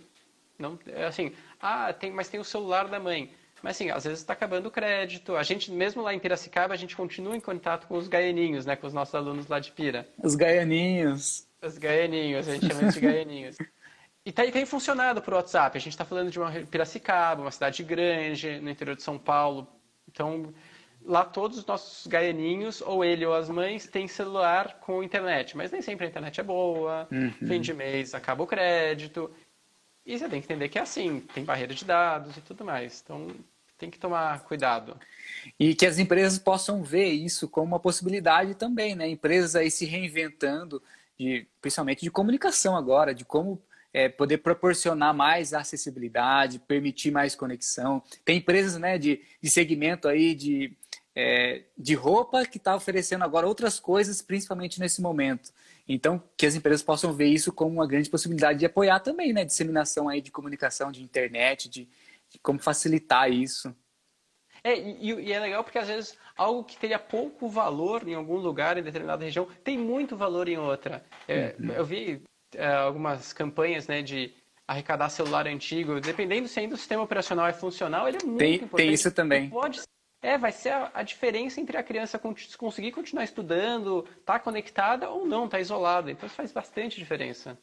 Não, assim, ah, tem, mas tem o celular da mãe. Mas assim, às vezes está acabando o crédito. A gente, mesmo lá em Piracicaba, a gente continua em contato com os gaianinhos, né? Com os nossos alunos lá de Pira. Os gaianinhos. Os gaianinhos, a gente chama de gaianinhos. E tem, tem funcionado por WhatsApp. A gente está falando de uma Piracicaba, uma cidade grande, no interior de São Paulo. Então, lá todos os nossos gaianinhos, ou ele ou as mães, têm celular com internet. Mas nem sempre a internet é boa, uhum. fim de mês acaba o crédito. E você tem que entender que é assim, tem barreira de dados e tudo mais. Então tem que tomar cuidado. E que as empresas possam ver isso como uma possibilidade também, né? Empresas aí se reinventando, de, principalmente de comunicação agora, de como é, poder proporcionar mais acessibilidade, permitir mais conexão. Tem empresas né, de, de segmento aí de é, de roupa que está oferecendo agora outras coisas, principalmente nesse momento. Então, que as empresas possam ver isso como uma grande possibilidade de apoiar também, né? Disseminação aí de comunicação, de internet, de, de como facilitar isso. É, e, e, é legal porque às vezes algo que teria pouco valor em algum lugar, em determinada região, tem muito valor em outra. É, uhum. Eu vi algumas campanhas né, de arrecadar celular antigo, dependendo se ainda o sistema operacional é funcional, ele é muito tem, importante. Tem isso também. Pode é, vai ser a, a, diferença entre a criança conseguir continuar estudando, tá conectada ou não, tá isolada. Então isso faz bastante diferença.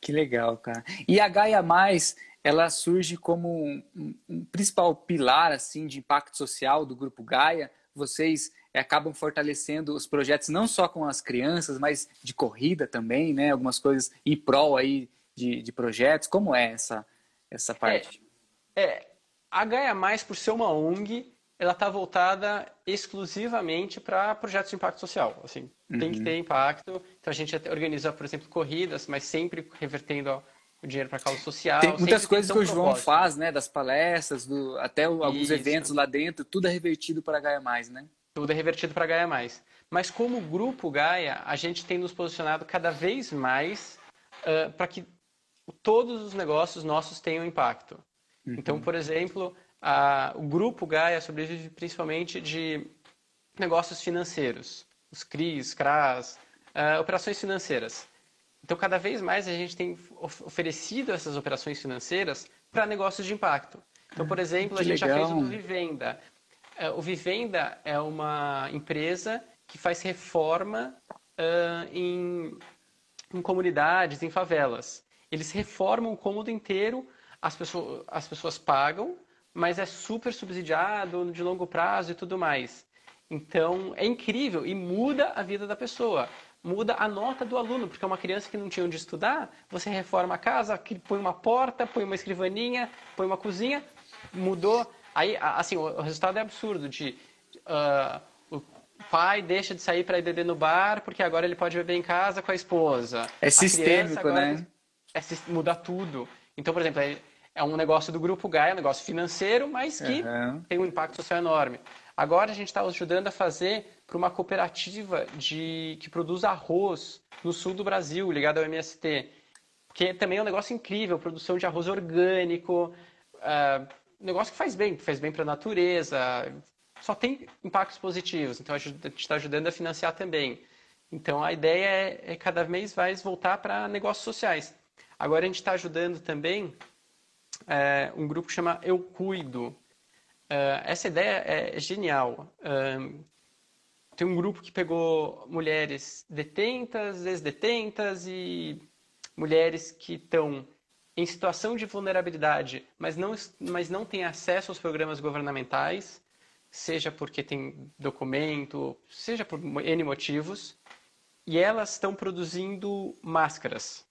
Que legal, cara. E a Gaia Mais, ela surge como um, um, principal pilar assim de impacto social do grupo Gaia. Vocês é, acabam fortalecendo os projetos não só com as crianças, mas de corrida também, né? Algumas coisas em prol aí de, de projetos. Como é essa essa é, parte? É É, a Gaia Mais, por ser uma ONG, ela está voltada exclusivamente para projetos de impacto social. Assim, uhum. tem que uhum. ter impacto. Então a gente organiza, por exemplo, corridas, mas sempre revertendo o dinheiro para causa social. Tem muitas coisas que o João propósito. faz, né? Das palestras, do, até o, alguns Isso. eventos lá dentro, tudo é revertido para a Gaia Mais, né? Tudo é revertido para Gaia Mais. Mas como grupo Gaia, a gente tem nos posicionado cada vez mais uh, para que todos os negócios nossos tenham impacto. Uhum. Então, por exemplo, a, o grupo Gaia sobrevive principalmente de negócios financeiros, os CRIs, CRAS, uh, operações financeiras. Então, cada vez mais a gente tem oferecido essas operações financeiras para negócios de impacto. Então, por exemplo, que a gente legal. já fez o Vivenda. Uh, o Vivenda é uma empresa que faz reforma uh, em, em comunidades, em favelas. Eles reformam o cômodo inteiro, as as pessoas pagam, mas é super subsidiado, de longo prazo e tudo mais. Então, é incrível e muda a vida da pessoa. Muda a nota do aluno, porque é uma criança que não tinha onde estudar, você reforma a casa, põe uma porta, põe uma escrivaninha, põe uma cozinha, mudou. Aí, assim, o resultado é absurdo de... Uh, o pai deixa de sair para ir no bar porque agora ele pode beber em casa com a esposa. É sistêmico, né? É, muda tudo. Então, por exemplo, é, é um negócio do Grupo Gaia, um negócio financeiro, mas que uhum. tem um impacto social enorme. Agora a gente está ajudando a fazer para uma cooperativa de, que produz arroz no sul do Brasil, ligado ao MST, que também é um negócio incrível, produção de arroz orgânico, uh, negócio que faz bem, faz bem para a natureza, só tem impactos positivos, então a gente está ajudando a financiar também. Então a ideia é, é cada vez mais voltar para negócios sociais. Agora a gente está ajudando também é, um grupo que chama Eu Cuido. É, essa ideia é genial. É, tem um grupo que pegou mulheres detentas, ex-detentas e mulheres que estão em situação de vulnerabilidade, mas não, mas não têm acesso aos programas governamentais, seja porque tem documento, seja por N motivos, e elas estão produzindo máscaras.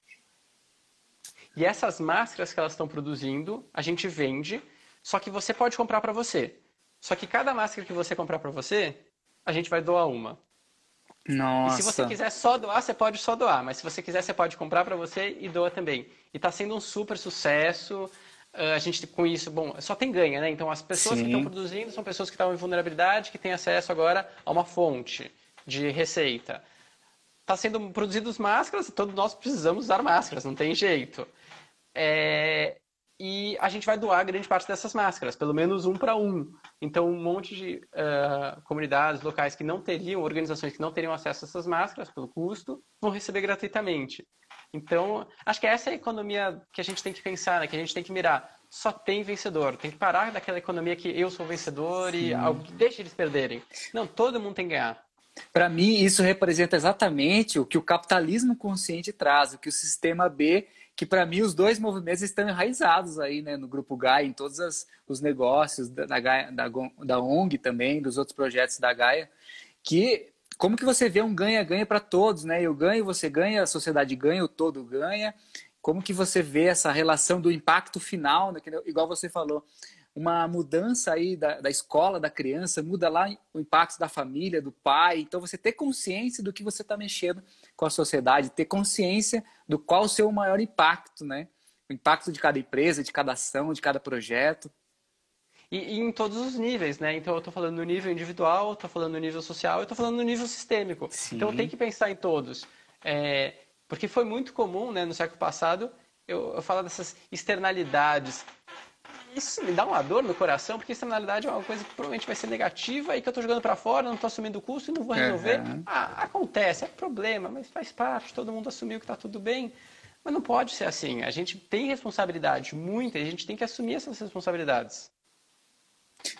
E essas máscaras que elas estão produzindo, a gente vende, só que você pode comprar para você. Só que cada máscara que você comprar para você, a gente vai doar uma. Nossa. E se você quiser só doar, você pode só doar, mas se você quiser, você pode comprar para você e doa também. E está sendo um super sucesso. Uh, a gente com isso, bom, só tem ganha, né? Então as pessoas Sim. que estão produzindo são pessoas que estão em vulnerabilidade, que têm acesso agora a uma fonte de receita. Está sendo produzidos máscaras, todos nós precisamos usar máscaras, não tem jeito. É, e a gente vai doar grande parte dessas máscaras, pelo menos um para um. Então, um monte de uh, comunidades locais que não teriam, organizações que não teriam acesso a essas máscaras pelo custo, vão receber gratuitamente. Então, acho que essa é a economia que a gente tem que pensar, né? que a gente tem que mirar. Só tem vencedor. Tem que parar daquela economia que eu sou vencedor Sim. e algo que deixa eles perderem. Não, todo mundo tem que ganhar. Para mim, isso representa exatamente o que o capitalismo consciente traz, o que o sistema B que para mim os dois movimentos estão enraizados aí, né, no Grupo Gaia, em todos as, os negócios da, da, da, da ONG também, dos outros projetos da Gaia, que como que você vê um ganha-ganha para todos, né? Eu ganho, você ganha, a sociedade ganha, o todo ganha. Como que você vê essa relação do impacto final, né? igual você falou, uma mudança aí da, da escola, da criança, muda lá o impacto da família, do pai. Então, você ter consciência do que você está mexendo com a sociedade, ter consciência do qual o seu maior impacto, né? O impacto de cada empresa, de cada ação, de cada projeto. E, e em todos os níveis, né? Então, eu estou falando no nível individual, estou falando no nível social, eu estou falando no nível sistêmico. Sim. Então, tem que pensar em todos. É, porque foi muito comum, né, no século passado, eu, eu falar dessas externalidades isso me dá uma dor no coração, porque externalidade é uma coisa que provavelmente vai ser negativa e que eu estou jogando para fora, não estou assumindo o custo e não vou resolver. Uhum. Ah, acontece, é problema, mas faz parte, todo mundo assumiu que está tudo bem. Mas não pode ser assim. A gente tem responsabilidade, muita, e a gente tem que assumir essas responsabilidades.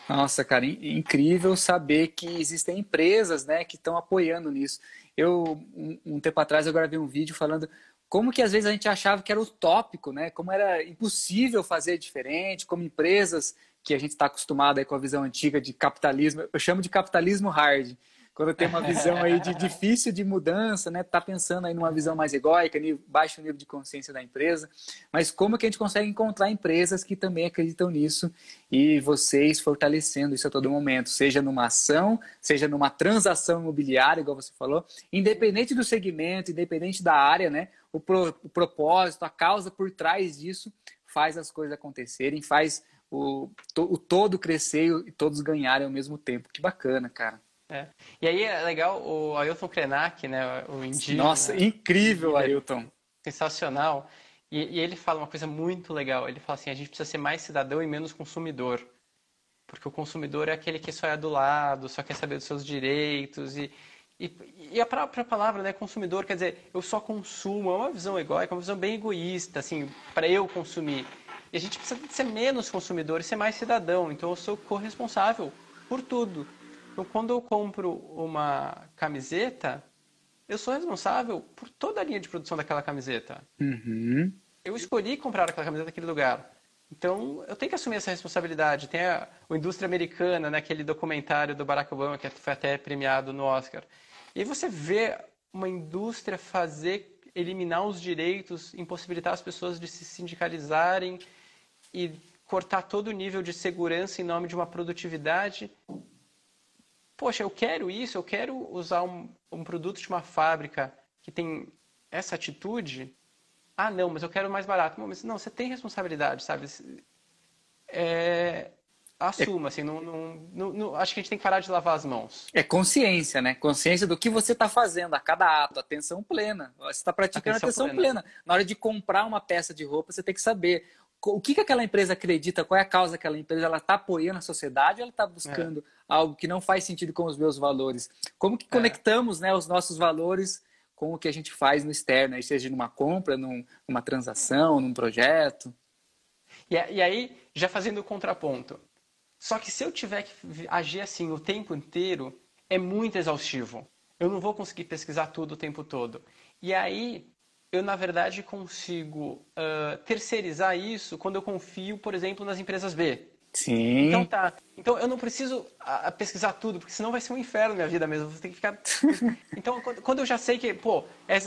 Nossa, cara, incrível saber que existem empresas né, que estão apoiando nisso. Eu, um, um tempo atrás, eu gravei um vídeo falando como que às vezes a gente achava que era utópico, né? Como era impossível fazer diferente, como empresas que a gente está acostumado aí com a visão antiga de capitalismo, eu chamo de capitalismo hard. Quando tem uma visão aí de difícil de mudança, né? Tá pensando aí numa visão mais egóica, baixo nível de consciência da empresa, mas como que a gente consegue encontrar empresas que também acreditam nisso e vocês fortalecendo isso a todo momento, seja numa ação, seja numa transação imobiliária, igual você falou, independente do segmento, independente da área, né? O, pro, o propósito, a causa por trás disso faz as coisas acontecerem, faz o, o todo crescer e todos ganharem ao mesmo tempo. Que bacana, cara. É. E aí é legal o Ailton Krenak, né, o indígena. Nossa, incrível, Ailton. Sensacional. E, e, ele fala uma coisa muito legal. Ele fala assim: a gente precisa ser mais cidadão e menos consumidor. Porque o consumidor é aquele que só é do lado, só quer saber dos seus direitos. E, e, e a própria palavra, né, consumidor, quer dizer, eu só consumo. É uma visão egóica, uma visão bem egoísta, assim, para eu consumir. E a gente precisa ser menos consumidor e ser mais cidadão. Então eu sou corresponsável por tudo. Então quando eu compro uma camiseta, eu sou responsável por toda a linha de produção daquela camiseta. Uhum. Eu escolhi comprar aquela camiseta naquele lugar. Então, eu tenho que assumir essa responsabilidade. Tem a, a indústria americana, naquele né, documentário do Barack Obama, que foi até premiado no Oscar. E aí você vê uma indústria fazer, eliminar os direitos, impossibilitar as pessoas de se sindicalizarem, e cortar todo o nível de segurança em nome de uma produtividade. Poxa, eu quero isso, eu quero usar um, um produto de uma fábrica que tem essa atitude. Ah, não, mas eu quero mais barato. Mas não, você tem responsabilidade, sabe? É, assuma, assim, não, não, não, acho que a gente tem que parar de lavar as mãos. É consciência, né? Consciência do que você está fazendo a cada ato, atenção plena. Você está praticando atenção, atenção plena. plena. Na hora de comprar uma peça de roupa, você tem que saber o que, que aquela empresa acredita, qual é a causa daquela empresa, ela está apoiando a sociedade ou ela está buscando é. algo que não faz sentido com os meus valores? Como que é. conectamos né, os nossos valores com o que a gente faz no externo, seja numa compra, num, numa transação, num projeto? E, e aí, já fazendo o contraponto, só que se eu tiver que agir assim o tempo inteiro, é muito exaustivo. Eu não vou conseguir pesquisar tudo o tempo todo. E aí, eu, na verdade, consigo uh, terceirizar isso quando eu confio, por exemplo, nas empresas B. Sim. Então tá. Então eu não preciso uh, pesquisar tudo, porque senão vai ser um inferno minha vida mesmo. Você tem que ficar. então, quando eu já sei que, pô,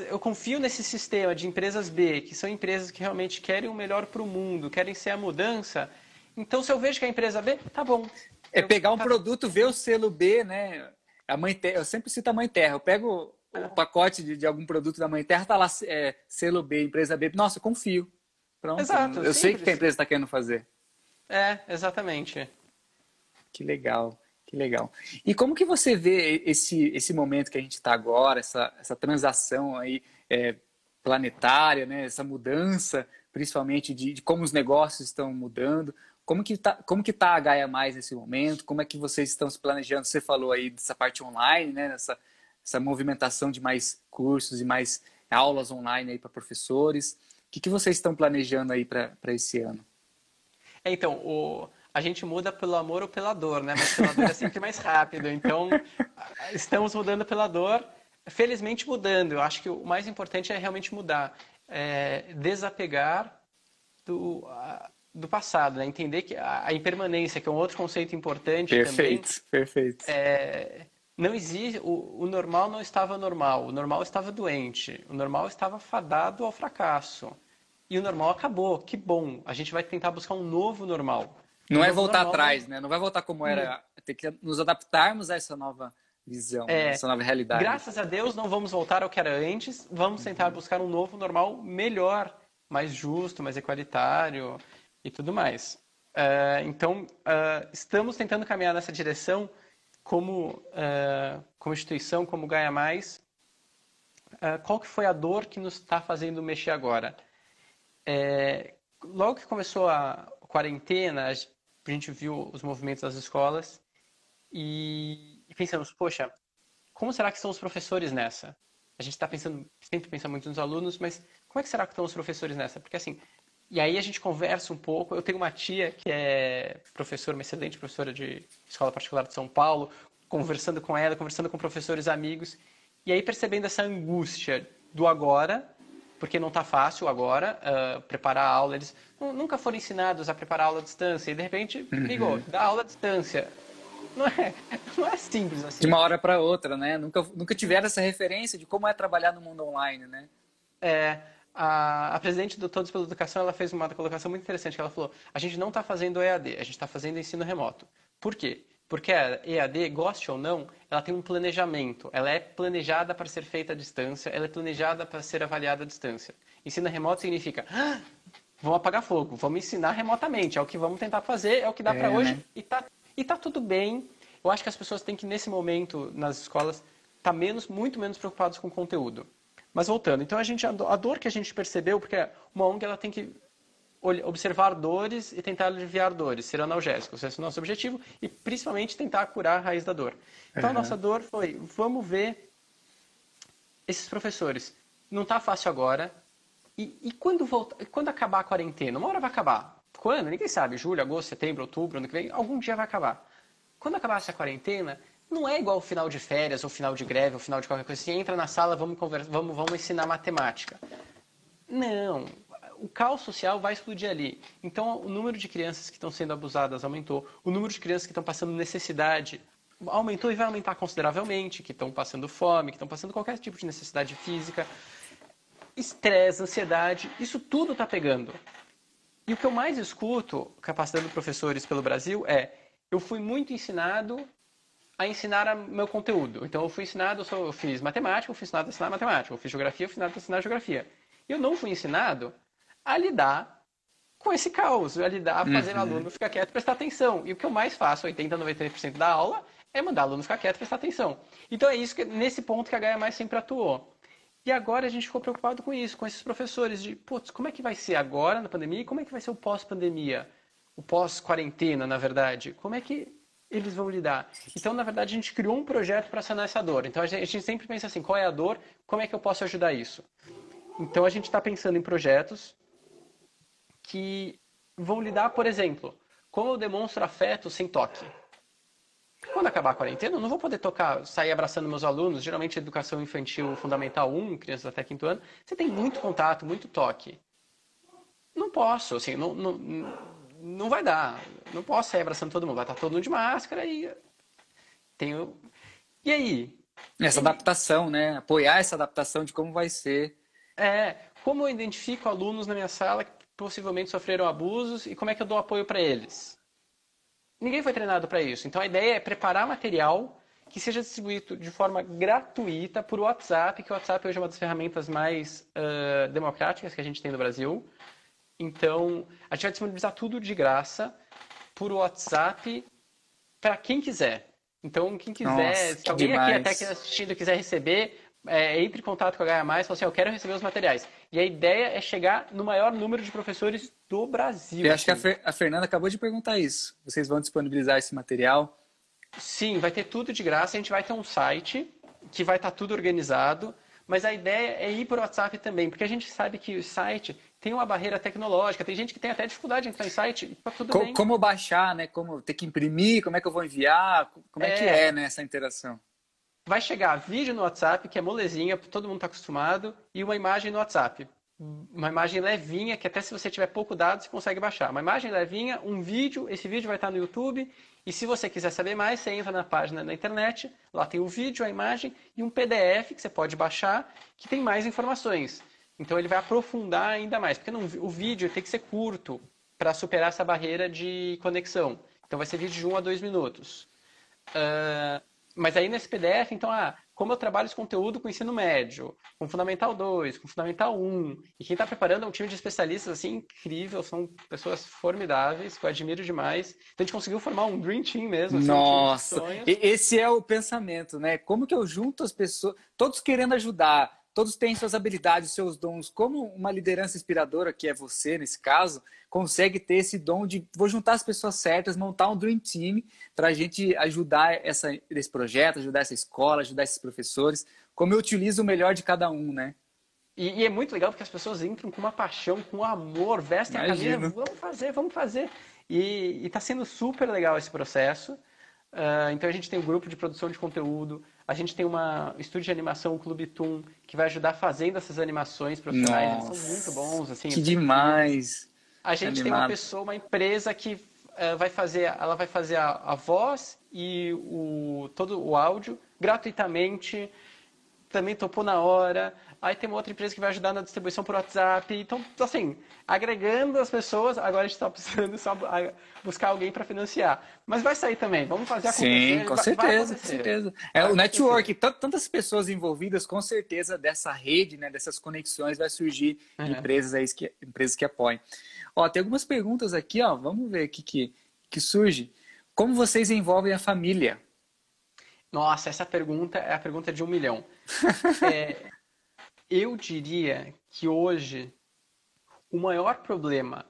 eu confio nesse sistema de empresas B, que são empresas que realmente querem o melhor para o mundo, querem ser a mudança. Então, se eu vejo que a empresa B, tá bom. É pegar um tá... produto, ver o selo B, né? A mãe terra, eu sempre cito a mãe terra. Eu pego o pacote de, de, algum produto da Mãe Terra tá lá, é, selo B, empresa B. Nossa, eu confio. Pronto. Exato, eu sei o que a empresa está querendo fazer. É, exatamente. Que legal, que legal. E como que você vê esse, esse momento que a gente está agora, essa, essa transação aí é, planetária, né? essa mudança, principalmente de, de, como os negócios estão mudando? Como que está como que tá a Gaia Mais nesse momento? Como é que vocês estão se planejando? Você falou aí dessa parte online, né? Nessa, essa movimentação de mais cursos e mais aulas online aí para professores. O que, que vocês estão planejando aí para esse ano? É, então, o, a gente muda pelo amor ou pela dor, né? Mas pela dor é sempre mais rápido. Então, estamos mudando pela dor, felizmente mudando. Eu acho que o mais importante é realmente mudar. É, desapegar do, do passado, né? entender que a, a, impermanência, que é um outro conceito importante perfeito, também. Perfeito, perfeito. É, não existe o, o, normal não estava normal, o normal estava doente, o normal estava fadado ao fracasso. E o normal acabou, que bom. A gente vai tentar buscar um novo normal. Não um é voltar normal, atrás, né? Não vai voltar como era. Tem que nos adaptarmos a essa nova visão, é, essa nova realidade. Graças a Deus não vamos voltar ao que era antes, vamos tentar uhum. buscar um novo normal melhor, mais justo, mais equalitário e tudo mais. Uh, então, uh, estamos tentando caminhar nessa direção como, uh, como instituição, como Gaia Mais, uh, qual que foi a dor que nos está fazendo mexer agora? É, logo que começou a quarentena, a gente viu os movimentos das escolas e, e pensamos, poxa, como será que estão os professores nessa? A gente está pensando, sempre pensa muito nos alunos, mas como é que será que estão os professores nessa? Porque assim, e aí a gente conversa um pouco. Eu tenho uma tia que é professora, uma excelente professora de escola particular de São Paulo, conversando com ela, conversando com professores amigos, e aí percebendo essa angústia do agora, porque não está fácil agora uh, preparar a aula. Eles nunca foram ensinados a preparar a aula à distância, e de repente, uhum. ligou, dá aula à distância. não é, não é simples assim. De uma hora para outra, né? Nunca, nunca tiveram essa referência de como é trabalhar no mundo online, né? É, a, a presidente do Todos pela Educação, ela fez uma colocação muito interessante, que ela falou, a gente não está fazendo EAD, a gente está fazendo ensino remoto. Por quê? Porque a EAD, goste ou não, ela tem um planejamento. Ela é planejada para ser feita à distância, ela é planejada para ser avaliada à distância. Ensino remoto significa, ah, vamos apagar fogo, vamos ensinar remotamente, é o que vamos tentar fazer, é o que dá é, para hoje, né? e, tá, e tá tudo bem. Eu acho que as pessoas têm que, nesse momento, nas escolas, estar tá menos, muito menos preocupados com o conteúdo. Mas voltando, então a gente a dor que a gente percebeu, porque uma ONG ela tem que observar dores e tentar aliviar dores, ser analgésico. Esse é o nosso objetivo e principalmente tentar curar a raiz da dor. Então uhum. a nossa dor foi, vamos ver esses professores. Não está fácil agora. E, e quando volta, quando acabar a quarentena, uma hora vai acabar. Quando? Ninguém sabe. Julho, agosto, setembro, outubro, ano que vem, algum dia vai acabar. Quando acabar essa quarentena, não é igual final de férias, ou final de greve, ou final de qualquer coisa assim. Entra na sala, vamos conversar, vamos, vamos ensinar matemática. Não, o caos social vai explodir ali. Então, o número de crianças que estão sendo abusadas aumentou, o número de crianças que estão passando necessidade aumentou e vai aumentar consideravelmente, que estão passando fome, que estão passando qualquer tipo de necessidade física, estresse, ansiedade, isso tudo está pegando. E o que eu mais escuto, capacitando professores pelo Brasil, é: eu fui muito ensinado a ensinar meu conteúdo. Então, eu fui ensinado, eu, sou, eu fiz matemática, eu fui ensinado a ensinar matemática, eu fiz geografia, eu fui ensinado a ensinar geografia. Eu não fui ensinado a lidar com esse caos, a lidar, a fazer uhum. aluno ficar quieto e prestar atenção. E o que eu mais faço, 80, 90% da aula, é mandar aluno ficar quieto e prestar atenção. Então é isso que nesse ponto que a Gaia mais sempre atuou. E agora a gente ficou preocupado com isso, com esses professores de, putz, como é que vai ser agora na pandemia e como é que vai ser o pós-pandemia? O pós-quarentena, na verdade. Como é que eles vão lidar? Então, na verdade, a gente criou um projeto para sanar essa dor. Então, a gente, sempre pensa assim, qual é a dor? Como é que eu posso ajudar isso? Então, a gente está pensando em projetos que vão lidar, por exemplo, como eu demonstro afeto sem toque. Quando acabar a quarentena, eu não vou poder tocar, sair abraçando meus alunos. Geralmente, educação infantil fundamental 1, crianças até quinto ano, você tem muito contato, muito toque. Não posso, assim, não, não, não vai dar. Não posso sair abraçando todo mundo. Vai estar todo mundo de máscara e. Tenho. E aí? Essa adaptação, né? Apoiar essa adaptação de como vai ser. É. Como eu identifico alunos na minha sala possivelmente sofreram abusos e como é que eu dou apoio para eles? Ninguém foi treinado para isso. Então a ideia é preparar material que seja distribuído de forma gratuita por WhatsApp, que o WhatsApp hoje é uma das ferramentas mais uh, democráticas que a gente tem no Brasil. Então, a gente vai disponibilizar tudo de graça por WhatsApp para quem quiser. Então, quem quiser, Nossa, se alguém demais. aqui até que assistindo quiser receber, é, entre em contato com a Gaia Mais e fala assim, eu quero receber os materiais. E a ideia é chegar no maior número de professores do Brasil. Eu acho que a, Fer, a Fernanda acabou de perguntar isso. Vocês vão disponibilizar esse material? Sim, vai ter tudo de graça. A gente vai ter um site que vai estar tudo organizado. Mas a ideia é ir o WhatsApp também, porque a gente sabe que o site tem uma barreira tecnológica, tem gente que tem até dificuldade de entrar em site, tá tudo como, bem. Como baixar, né? Como ter que imprimir, como é que eu vou enviar, como é, é que é né, essa interação? vai chegar vídeo no WhatsApp, que é molezinha, todo mundo está acostumado, e uma imagem no WhatsApp. Uma imagem levinha, que até se você tiver pouco dado, você consegue baixar. Uma imagem levinha, um vídeo, esse vídeo vai estar no YouTube, e se você quiser saber mais, você entra na página da internet, lá tem o vídeo, a imagem e um PDF que você pode baixar, que tem mais informações. Então ele vai aprofundar ainda mais, porque não, o vídeo tem que ser curto para superar essa barreira de conexão. Então vai ser vídeo de 1 a 2 minutos. Uh, mas aí nesse PDF, então, ah, como eu trabalho esse conteúdo com ensino médio, com Fundamental 2, com Fundamental 1, e quem está preparando é um time de especialistas assim incrível, são pessoas formidáveis, que eu admiro demais. Então a gente conseguiu formar um Dream Team mesmo. Assim, Nossa, um esse é o pensamento, né? Como que eu junto as pessoas, todos querendo ajudar, todos têm suas habilidades, seus dons. Como uma liderança inspiradora, que é você nesse caso, consegue ter esse dom de vou juntar as pessoas certas, montar um dream team para a gente ajudar essa, esse projeto, ajudar essa escola, ajudar esses professores. Como eu utilizo o melhor de cada um, né? E, e é muito legal porque as pessoas entram com uma paixão, com amor, vestem Imagino. a camisa, vamos fazer, vamos fazer. E está sendo super legal esse processo. Uh, então a gente tem um grupo de produção de conteúdo, a gente tem uma estúdio de animação, o Clube Toon, que vai ajudar fazendo essas animações profissionais. Nossa, Eles são muito bons. Assim, que demais! A gente Animado. tem uma pessoa, uma empresa que uh, vai fazer, ela vai fazer a, a voz e o, todo o áudio gratuitamente, também topou na hora. Aí tem uma outra empresa que vai ajudar na distribuição por WhatsApp. Então, assim, agregando as pessoas, agora a gente está precisando só buscar alguém para financiar. Mas vai sair também, vamos fazer acontecer. Sim, com vai, certeza, vai com certeza. É, o network, tantas pessoas envolvidas, com certeza dessa rede, né, dessas conexões vai surgir uhum. empresas, aí que, empresas que apoiem. Ó, tem algumas perguntas aqui, ó, vamos ver o que, que, que surge. Como vocês envolvem a família? Nossa, essa pergunta é a pergunta de um milhão. é, eu diria que hoje o maior problema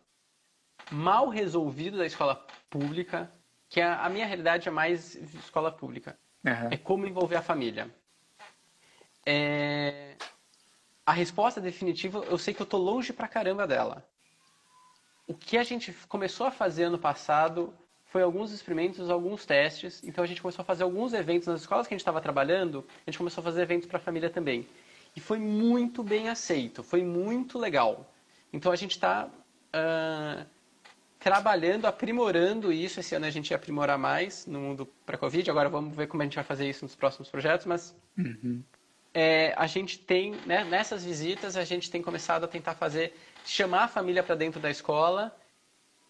mal resolvido da escola pública, que a, a minha realidade é mais escola pública, uhum. é como envolver a família. É... A resposta definitiva, eu sei que eu tô longe pra caramba dela. O que a gente começou a fazer ano passado foi alguns experimentos, alguns testes. Então a gente começou a fazer alguns eventos nas escolas que a gente estava trabalhando, a gente começou a fazer eventos para a família também. E foi muito bem aceito, foi muito legal. Então a gente está uh, trabalhando, aprimorando isso. Esse ano a gente ia aprimorar mais no mundo para Covid. Agora vamos ver como a gente vai fazer isso nos próximos projetos. Mas uhum. é, a gente tem, né, nessas visitas, a gente tem começado a tentar fazer, chamar a família para dentro da escola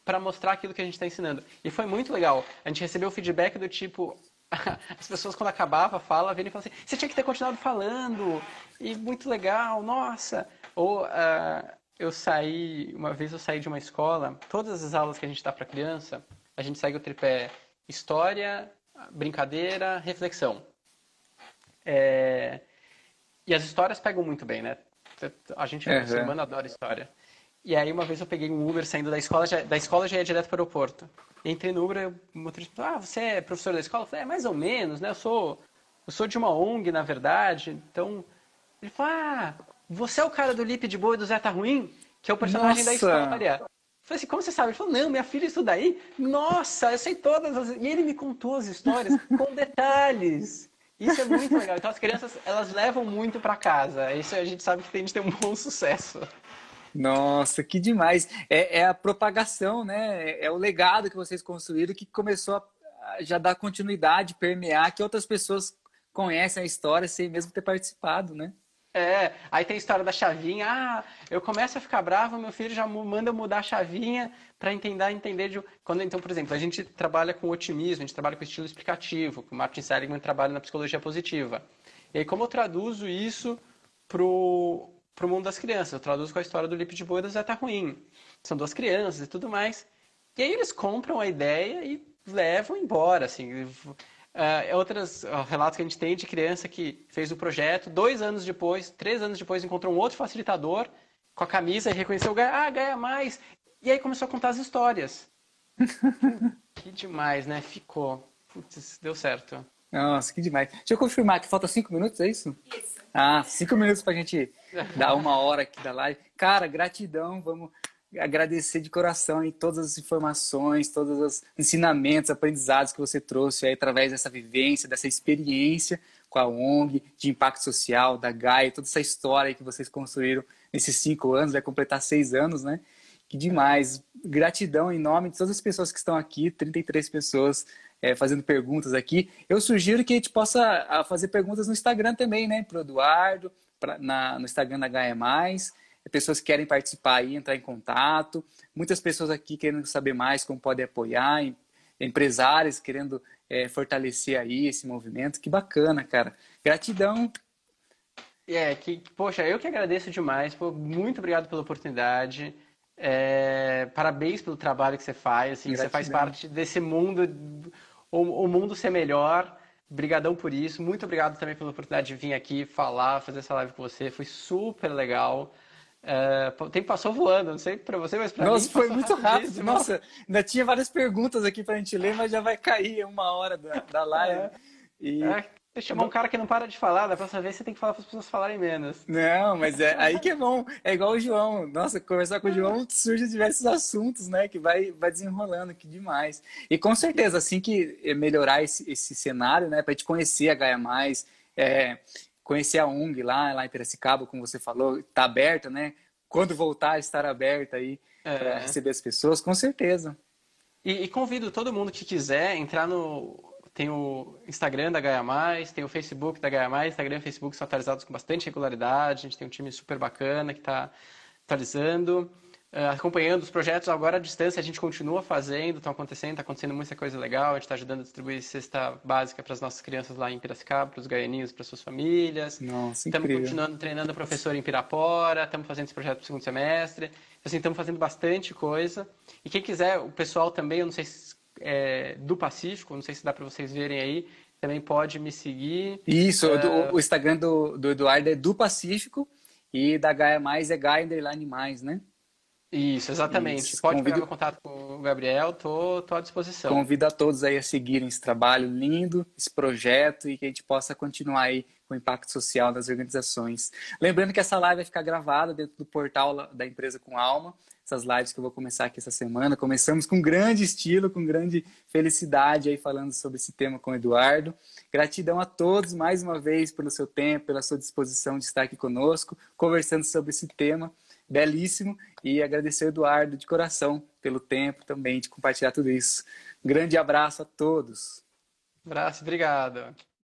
para mostrar aquilo que a gente está ensinando. E foi muito legal. A gente recebeu feedback do tipo, as pessoas quando acabava a fala vinham e falavam assim, você tinha que ter continuado falando, e muito legal, nossa. Ou uh, eu saí, uma vez eu saí de uma escola, todas as aulas que a gente dá para criança, a gente segue o tripé história, brincadeira, reflexão. É... E as histórias pegam muito bem, né? A gente, uhum. semana, adora história. E aí uma vez eu peguei um Uber saindo da escola, já, da escola já ia direto para o aeroporto. Entrei no Uber, o motorista falou, ah, você é professor da escola? Eu falei, é mais ou menos, né? Eu sou, eu sou de uma ONG, na verdade. Então, ele falou, ah, você é o cara do Lip de Boa e do Zé Tá Ruim? Que é o personagem Nossa. da história. Eu falei assim, como você sabe? Ele falou, não, minha filha estuda aí. Nossa, eu sei todas as... E ele me contou as histórias com detalhes. Isso é muito legal. Então as crianças, elas levam muito para casa. Isso a gente sabe que tem de ter um bom sucesso. Nossa, que demais. É, é, a propagação, né? É o legado que vocês construíram que começou a já dar continuidade, permear, que outras pessoas conhecem a história sem mesmo ter participado, né? É, aí tem a história da chavinha. Ah, eu começo a ficar bravo, meu filho já manda mudar a chavinha para entender, entender de quando então, por exemplo, a gente trabalha com otimismo, a gente trabalha com estilo explicativo, que o Martin Seligman trabalha na psicologia positiva. E aí como eu traduzo isso pro pro mundo das crianças. Eu traduzo com a história do Lip de Boi e do Zé Tá Ruim. São duas crianças e tudo mais. E aí eles compram a ideia e levam embora, assim. Uh, outros uh, relatos que a gente tem de criança que fez o projeto, dois anos depois, três anos depois, encontrou um outro facilitador com a camisa e reconheceu, ah, ganha mais. E aí começou a contar as histórias. que demais, né? Ficou. Putz, deu certo. Nossa, que demais. Deixa eu confirmar que falta cinco minutos, é isso? Isso. Ah, cinco minutos pra gente dar uma hora aqui da live. Cara, gratidão, vamos agradecer de coração em todas as informações, todos os ensinamentos, aprendizados que você trouxe aí através dessa vivência, dessa experiência com a ONG, de impacto social, da Gaia, toda essa história que vocês construíram nesses cinco anos, vai completar seis anos, né? Que demais. Gratidão em nome de todas as pessoas que estão aqui, 33 pessoas é, fazendo perguntas aqui. Eu sugiro que a gente possa fazer perguntas no Instagram também, né? Para o Eduardo, pra, na, no Instagram da Gaia Mais. Pessoas que querem participar aí, entrar em contato. Muitas pessoas aqui querendo saber mais como podem apoiar, empresários querendo é, fortalecer aí esse movimento. Que bacana, cara. Gratidão. É, que, poxa, eu que agradeço demais. Pô, muito obrigado pela oportunidade. É, parabéns pelo trabalho que você faz. Assim, você faz parte desse mundo o, o mundo ser melhor. Obrigadão por isso. Muito obrigado também pela oportunidade de vir aqui falar, fazer essa live com você. Foi super legal. É, o tempo passou voando, não sei para você, mas para mim. Nossa, foi muito rápido. Nossa, ainda tinha várias perguntas aqui para a gente ler, mas já vai cair uma hora da, da live. É. E... É, chamar um cara que não para de falar, da próxima vez você tem que falar para as pessoas falarem menos. Não, mas é aí que é bom. É igual o João. Nossa, conversar com o João surge diversos assuntos, né? Que vai, vai desenrolando, que demais. E com certeza, assim que melhorar esse, esse cenário, né? Para gente conhecer a Gaia Mais, é, conhecer a ONG lá, lá em Piracicaba, como você falou, está aberta, né? Quando voltar, estar aberta aí é. para receber as pessoas, com certeza. E, e convido todo mundo que quiser entrar no. Tem o Instagram da Gaia Mais, tem o Facebook da Gaia Mais. Instagram e Facebook são atualizados com bastante regularidade. A gente tem um time super bacana que está atualizando. Uh, acompanhando os projetos agora à distância, a gente continua fazendo, estão acontecendo, está acontecendo muita coisa legal. A gente está ajudando a distribuir cesta básica para as nossas crianças lá em Piracicaba, para os gaianinhos, para suas famílias. Nossa, Estamos continuando treinando a professora em Pirapora, estamos fazendo esse projeto para o segundo semestre. Assim, estamos fazendo bastante coisa. E quem quiser, o pessoal também, eu não sei se é do Pacífico, não sei se dá para vocês verem aí, também pode me seguir. Isso, uh... o Instagram do, do Eduardo é do Pacífico e da Gaia Mais é Gaia Underline Mais, né? Isso, exatamente. Isso. Pode Convido... pegar contato com o Gabriel, tô, tô à disposição. Convido a todos aí a seguirem esse trabalho lindo, esse projeto e que a gente possa continuar aí com o impacto social das organizações. Lembrando que essa live vai ficar gravada dentro do portal da empresa com alma. Essas lives que eu vou começar aqui essa semana. Começamos com grande estilo, com grande felicidade aí falando sobre esse tema com o Eduardo. Gratidão a todos mais uma vez pelo seu tempo, pela sua disposição de estar aqui conosco, conversando sobre esse tema belíssimo e agradecer o Eduardo de coração pelo tempo também de compartilhar tudo isso. grande abraço a todos. Abraço, obrigado.